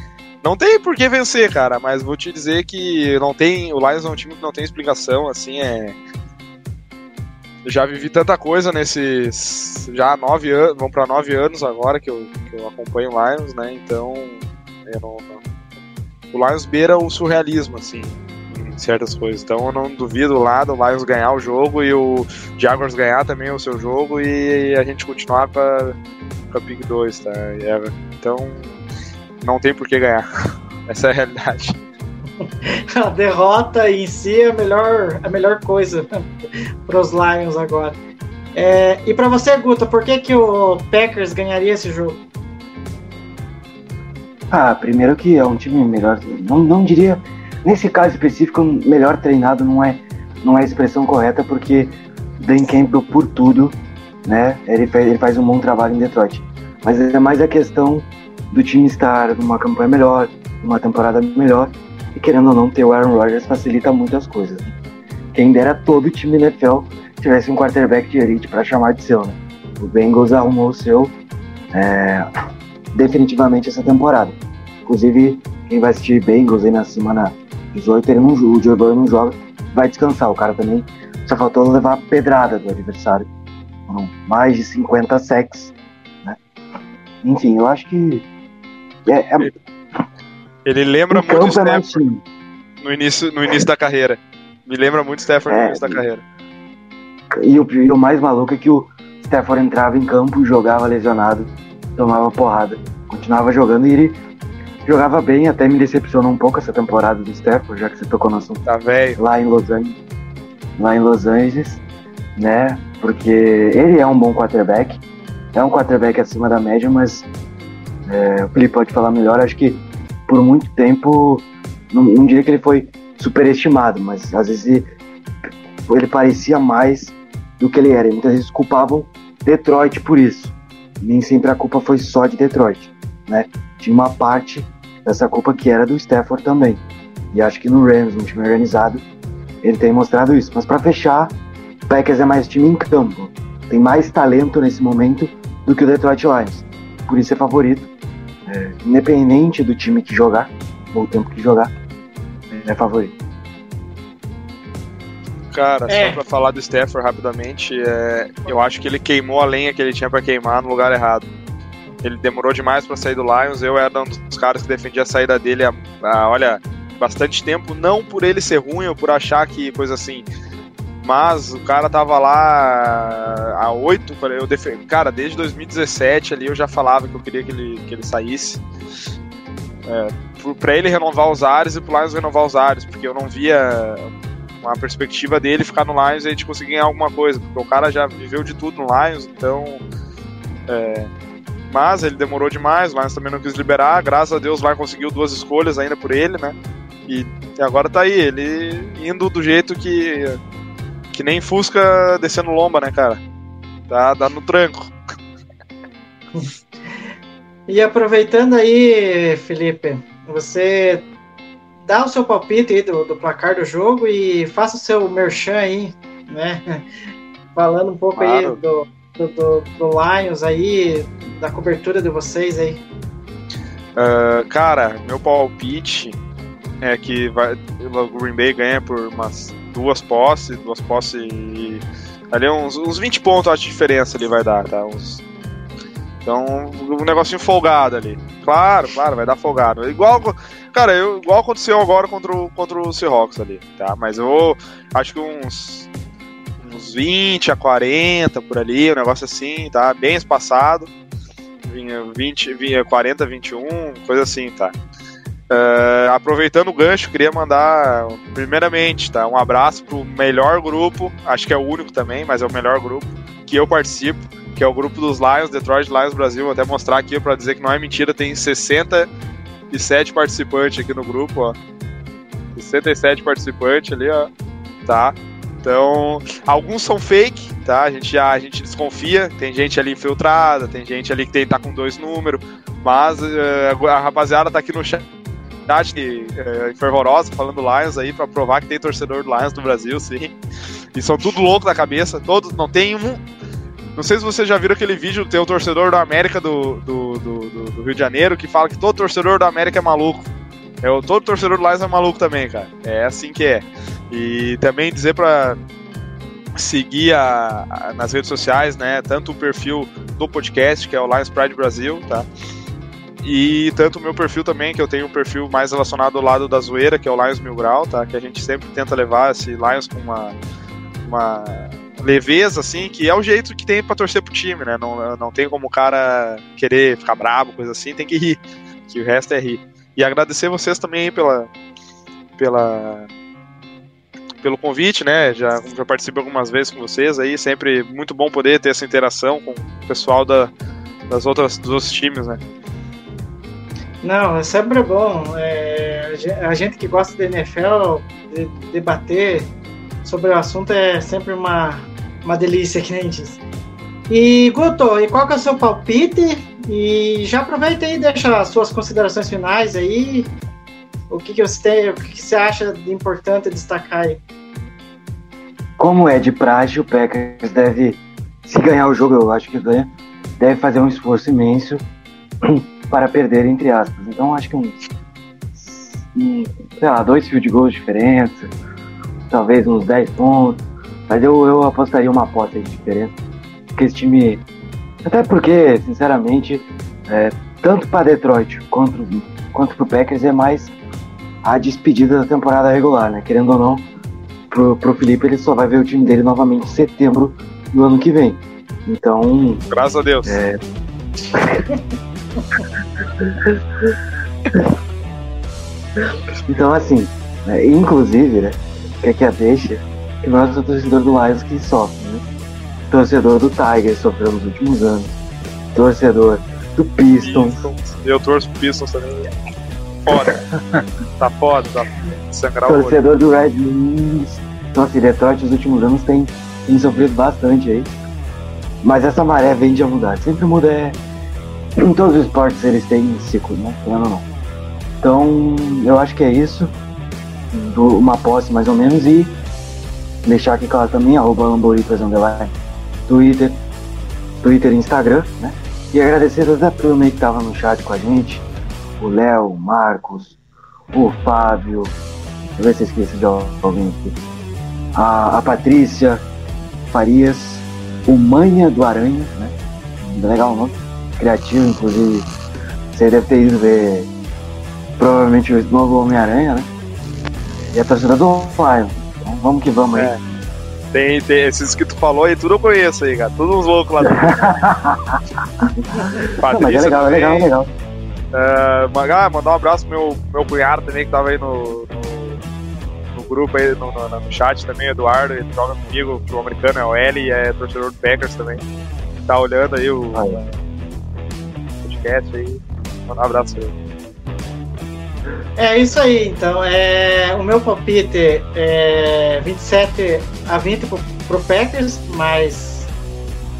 [SPEAKER 5] Não tem por que vencer, cara, mas vou te dizer que não tem. O Lions é um time que não tem explicação, assim, é. Eu já vivi tanta coisa nesses. Já nove anos. Vão pra nove anos agora que eu, que eu acompanho o Lions, né? Então. Não, não- O Lions beira o surrealismo, assim, certas coisas. Então eu não duvido lá do Lions ganhar o jogo e o Jaguars ganhar também o seu jogo e a gente continuar com a, com a Pick 2, tá? Então não tem por que ganhar. Essa é a realidade.
[SPEAKER 3] A derrota em si é a melhor, a melhor coisa para os Lions agora. É, e para você, Guta, por que, que o Packers ganharia esse jogo?
[SPEAKER 4] Ah, primeiro que é um time melhor. Não, não diria. Nesse caso específico, melhor treinado não é, não é a expressão correta, porque Dan Campbell, por tudo, né? Ele, ele faz um bom trabalho em Detroit. Mas é mais a questão do time estar numa campanha melhor, numa temporada melhor. E querendo ou não, ter o Aaron Rodgers facilita muitas coisas. né? Quem dera todo o time NFL tivesse um quarterback de elite para chamar de seu, né? O Bengals arrumou o seu. é, definitivamente essa temporada. Inclusive, quem vai assistir Bengals aí na semana 18, ele não, o Joe Burrow não joga, vai descansar. O cara também só faltou levar a pedrada do adversário. Mais de 50 sacks, né? Enfim, eu acho que é, é,
[SPEAKER 5] Ele lembra muito o
[SPEAKER 4] é
[SPEAKER 5] no início, no início da carreira. Me lembra muito o Stafford no
[SPEAKER 4] É,
[SPEAKER 5] início da carreira.
[SPEAKER 4] E o, e o mais maluco é que o Stafford entrava em campo, jogava lesionado, tomava porrada, continuava jogando e ele jogava bem, até me decepcionou um pouco essa temporada do Stafford, já que você tocou no assunto.
[SPEAKER 5] Tá velho.
[SPEAKER 4] lá em Los Angeles, lá em Los Angeles, né? Porque ele é um bom quarterback, é um quarterback acima da média, mas é, o Felipe pode falar melhor. Acho que por muito tempo, não, não diria que ele foi superestimado, mas às vezes ele, ele parecia mais do que ele era. E muitas vezes culpavam Detroit por isso. Nem sempre a culpa foi só de Detroit, né? Tinha uma parte dessa culpa que era do Stafford também. E acho que no Rams, um time organizado, ele tem mostrado isso. Mas para fechar, o Packers é mais time em campo. Tem mais talento nesse momento do que o Detroit Lions. Por isso é favorito. É, independente do time que jogar, ou o tempo que jogar, é favorito.
[SPEAKER 5] Cara,
[SPEAKER 3] É.
[SPEAKER 5] só pra falar do Stafford rapidamente, é, eu acho que ele queimou a lenha que ele tinha pra queimar no lugar errado. Ele demorou demais para sair do Lions. Eu era um dos caras que defendia a saída dele há, há, olha, bastante tempo, não por ele ser ruim ou por achar que coisa assim. Mas o cara tava lá há oito, eu defend... cara, desde 2017 ali eu já falava que eu queria que ele, que ele saísse. É, para ele renovar os ares e pro Lions renovar os ares, porque eu não via uma perspectiva dele ficar no Lions e a gente conseguir ganhar alguma coisa, porque o cara já viveu de tudo no Lions, então. É, mas ele demorou demais, o Lions também não quis liberar, graças a Deus o Lions conseguiu duas escolhas ainda por ele, né? E, agora tá aí, ele indo do jeito que. que nem Fusca descendo lomba, né, cara? Tá, tá no tranco.
[SPEAKER 3] E aproveitando aí, Felipe, você dá o seu palpite aí do, do placar do jogo e faça o seu merchan aí, né? Falando um pouco claro. aí do, do, do, do, Lions aí, da cobertura de vocês aí.
[SPEAKER 5] Uh, cara, meu palpite é que vai, o Green Bay ganha por umas duas posses, duas posses e ali uns, uns 20 pontos a diferença ali vai dar, tá? Uns, então, um negocinho folgado ali. Claro, claro, vai dar folgado. Igual, cara, eu, igual aconteceu agora contra o, contra o Seahawks ali, tá? Mas eu acho que uns, uns 20 a 40 por ali, um negócio assim, tá? Bem espaçado. Vinha 20, vinha 40, 21, coisa assim, tá? Uh, aproveitando o gancho, queria mandar, primeiramente, tá? Um abraço pro melhor grupo, acho que é o único também, mas é o melhor grupo que eu participo que é o grupo dos Lions, Detroit Lions Brasil. Vou até mostrar aqui para dizer que não é mentira, tem 67 participantes aqui no grupo, ó. 67 participantes ali, ó. Tá? Então, alguns são fake, tá? A gente já a gente desconfia. Tem gente ali infiltrada, tem gente ali que tem, tá com dois números, mas uh, a rapaziada tá aqui no chat uh, fervorosa falando Lions aí para provar que tem torcedor do Lions no Brasil, sim. E são tudo louco da cabeça, todos, não tem um, não sei se vocês já viram aquele vídeo, tem o torcedor da América do, do, do, do, Rio de Janeiro que fala que todo torcedor da América é maluco. É, todo torcedor do Lions é maluco também, cara. É assim que é. E também dizer pra seguir a, a, nas redes sociais, né? Tanto o perfil do podcast, que é o Lions Pride Brasil, tá? E tanto o meu perfil também, que eu tenho um perfil mais relacionado ao lado da zoeira, que é o Lions Mil Grau, tá? Que a gente sempre tenta levar esse Lions com uma, uma leveza, assim, que é o jeito que tem para torcer pro time, né? Não, não tem como o cara querer ficar bravo, coisa assim, tem que rir. Que o resto é rir. E agradecer vocês também pela. pela pelo convite, né? Já, já participei algumas vezes com vocês aí, sempre muito bom poder ter essa interação com o pessoal da, das outras, dos outros times, né?
[SPEAKER 3] Não, é sempre bom. É, a gente que gosta da NFL, de debater sobre o assunto é sempre uma, uma delícia, que nem diz. E Guto, e qual que é o seu palpite? E já aproveita e deixa as suas considerações finais aí. O que, que você tem, o que, que você acha de importante destacar aí?
[SPEAKER 4] Como é de praxe, o Packers deve, se ganhar o jogo, eu acho que ganha, deve fazer um esforço imenso para perder, entre aspas. Então acho que um, sei lá, dois field goals de diferença, talvez uns 10 pontos. Mas eu, eu apostaria uma aposta de diferença. Porque esse time. Até porque, sinceramente, é, tanto para Detroit quanto, quanto pro Packers é mais a despedida da temporada regular, né? Querendo ou não, pro, pro Felipe ele só vai ver o time dele novamente em setembro do ano que vem. Então.
[SPEAKER 5] Graças a Deus. É...
[SPEAKER 4] então assim, é, inclusive, né? quer que a deixe, que nós somos torcedor do Lions que sofre, né? Torcedor do Tiger sofreu nos últimos anos. Torcedor do Pistons. Pistons.
[SPEAKER 5] Eu torço pro Pistons também. Foda. tá foda, tá sangrar
[SPEAKER 4] Torcedor do Red Wings. Então assim, Detroit nos últimos anos tem, tem sofrido bastante aí. Mas essa maré vende a mudar. Sempre muda é. Em todos os esportes eles têm ciclo, né? Não, não, não. Então, eu acho que é isso do, uma posse mais ou menos e deixar aqui claro também, arroba Lamboritas Underline, Twitter, Twitter e Instagram, né? E agradecer a toda a turma que tava no chat com a gente, o Léo, o Marcos, o Fábio, deixa eu ver se eu esqueci de alguém aqui, a, a Patrícia Farias, o Manha do Aranha, né? Legal o nome. criativo, inclusive. Você deve ter ido ver provavelmente o novo Homem-Aranha, né? E a torcida do Lion. Então vamos que vamos aí.
[SPEAKER 5] É. Tem, tem esses que tu falou aí, tudo eu conheço aí, cara. Todos uns loucos lá dentro.
[SPEAKER 4] Não, mas é legal, é legal, é legal.
[SPEAKER 5] É, ma- ah, mandar um abraço pro meu, meu cunhado também, que tava aí no, no, no grupo aí, no, no, no chat também, Eduardo, ele joga comigo, que o americano é o L e é torcedor do Packers também. Tá olhando aí o
[SPEAKER 4] Olha.
[SPEAKER 5] podcast aí. Mandar um abraço pra ele.
[SPEAKER 3] É isso aí, então. É, o meu palpite é 27 a 20 pro, pro Packers, mas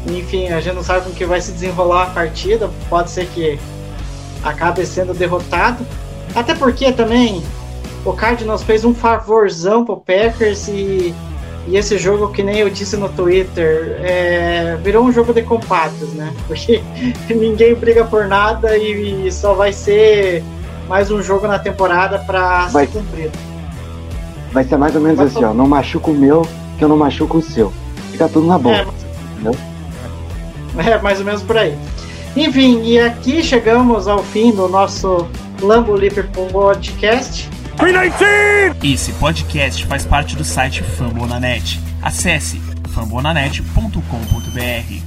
[SPEAKER 3] enfim, a gente não sabe como que vai se desenrolar a partida. Pode ser que acabe sendo derrotado. Até porque também o Cardinals fez um favorzão pro Packers e, e esse jogo, que nem eu disse no Twitter, é, virou um jogo de compadres, né? Porque ninguém briga por nada e, só vai ser mais um jogo na temporada para ser cumprido.
[SPEAKER 4] Vai ser mais ou menos
[SPEAKER 3] Mas
[SPEAKER 4] assim, ó. Não machuca o meu, que eu não machuco o seu. Fica tudo na boa.
[SPEAKER 3] É,
[SPEAKER 4] entendeu?
[SPEAKER 3] É, mais ou menos por aí. Enfim, e aqui chegamos ao fim do nosso Lambo Leaper Podcast.
[SPEAKER 6] Esse podcast faz parte do site Fambonanet. Acesse fambonanet.com.br.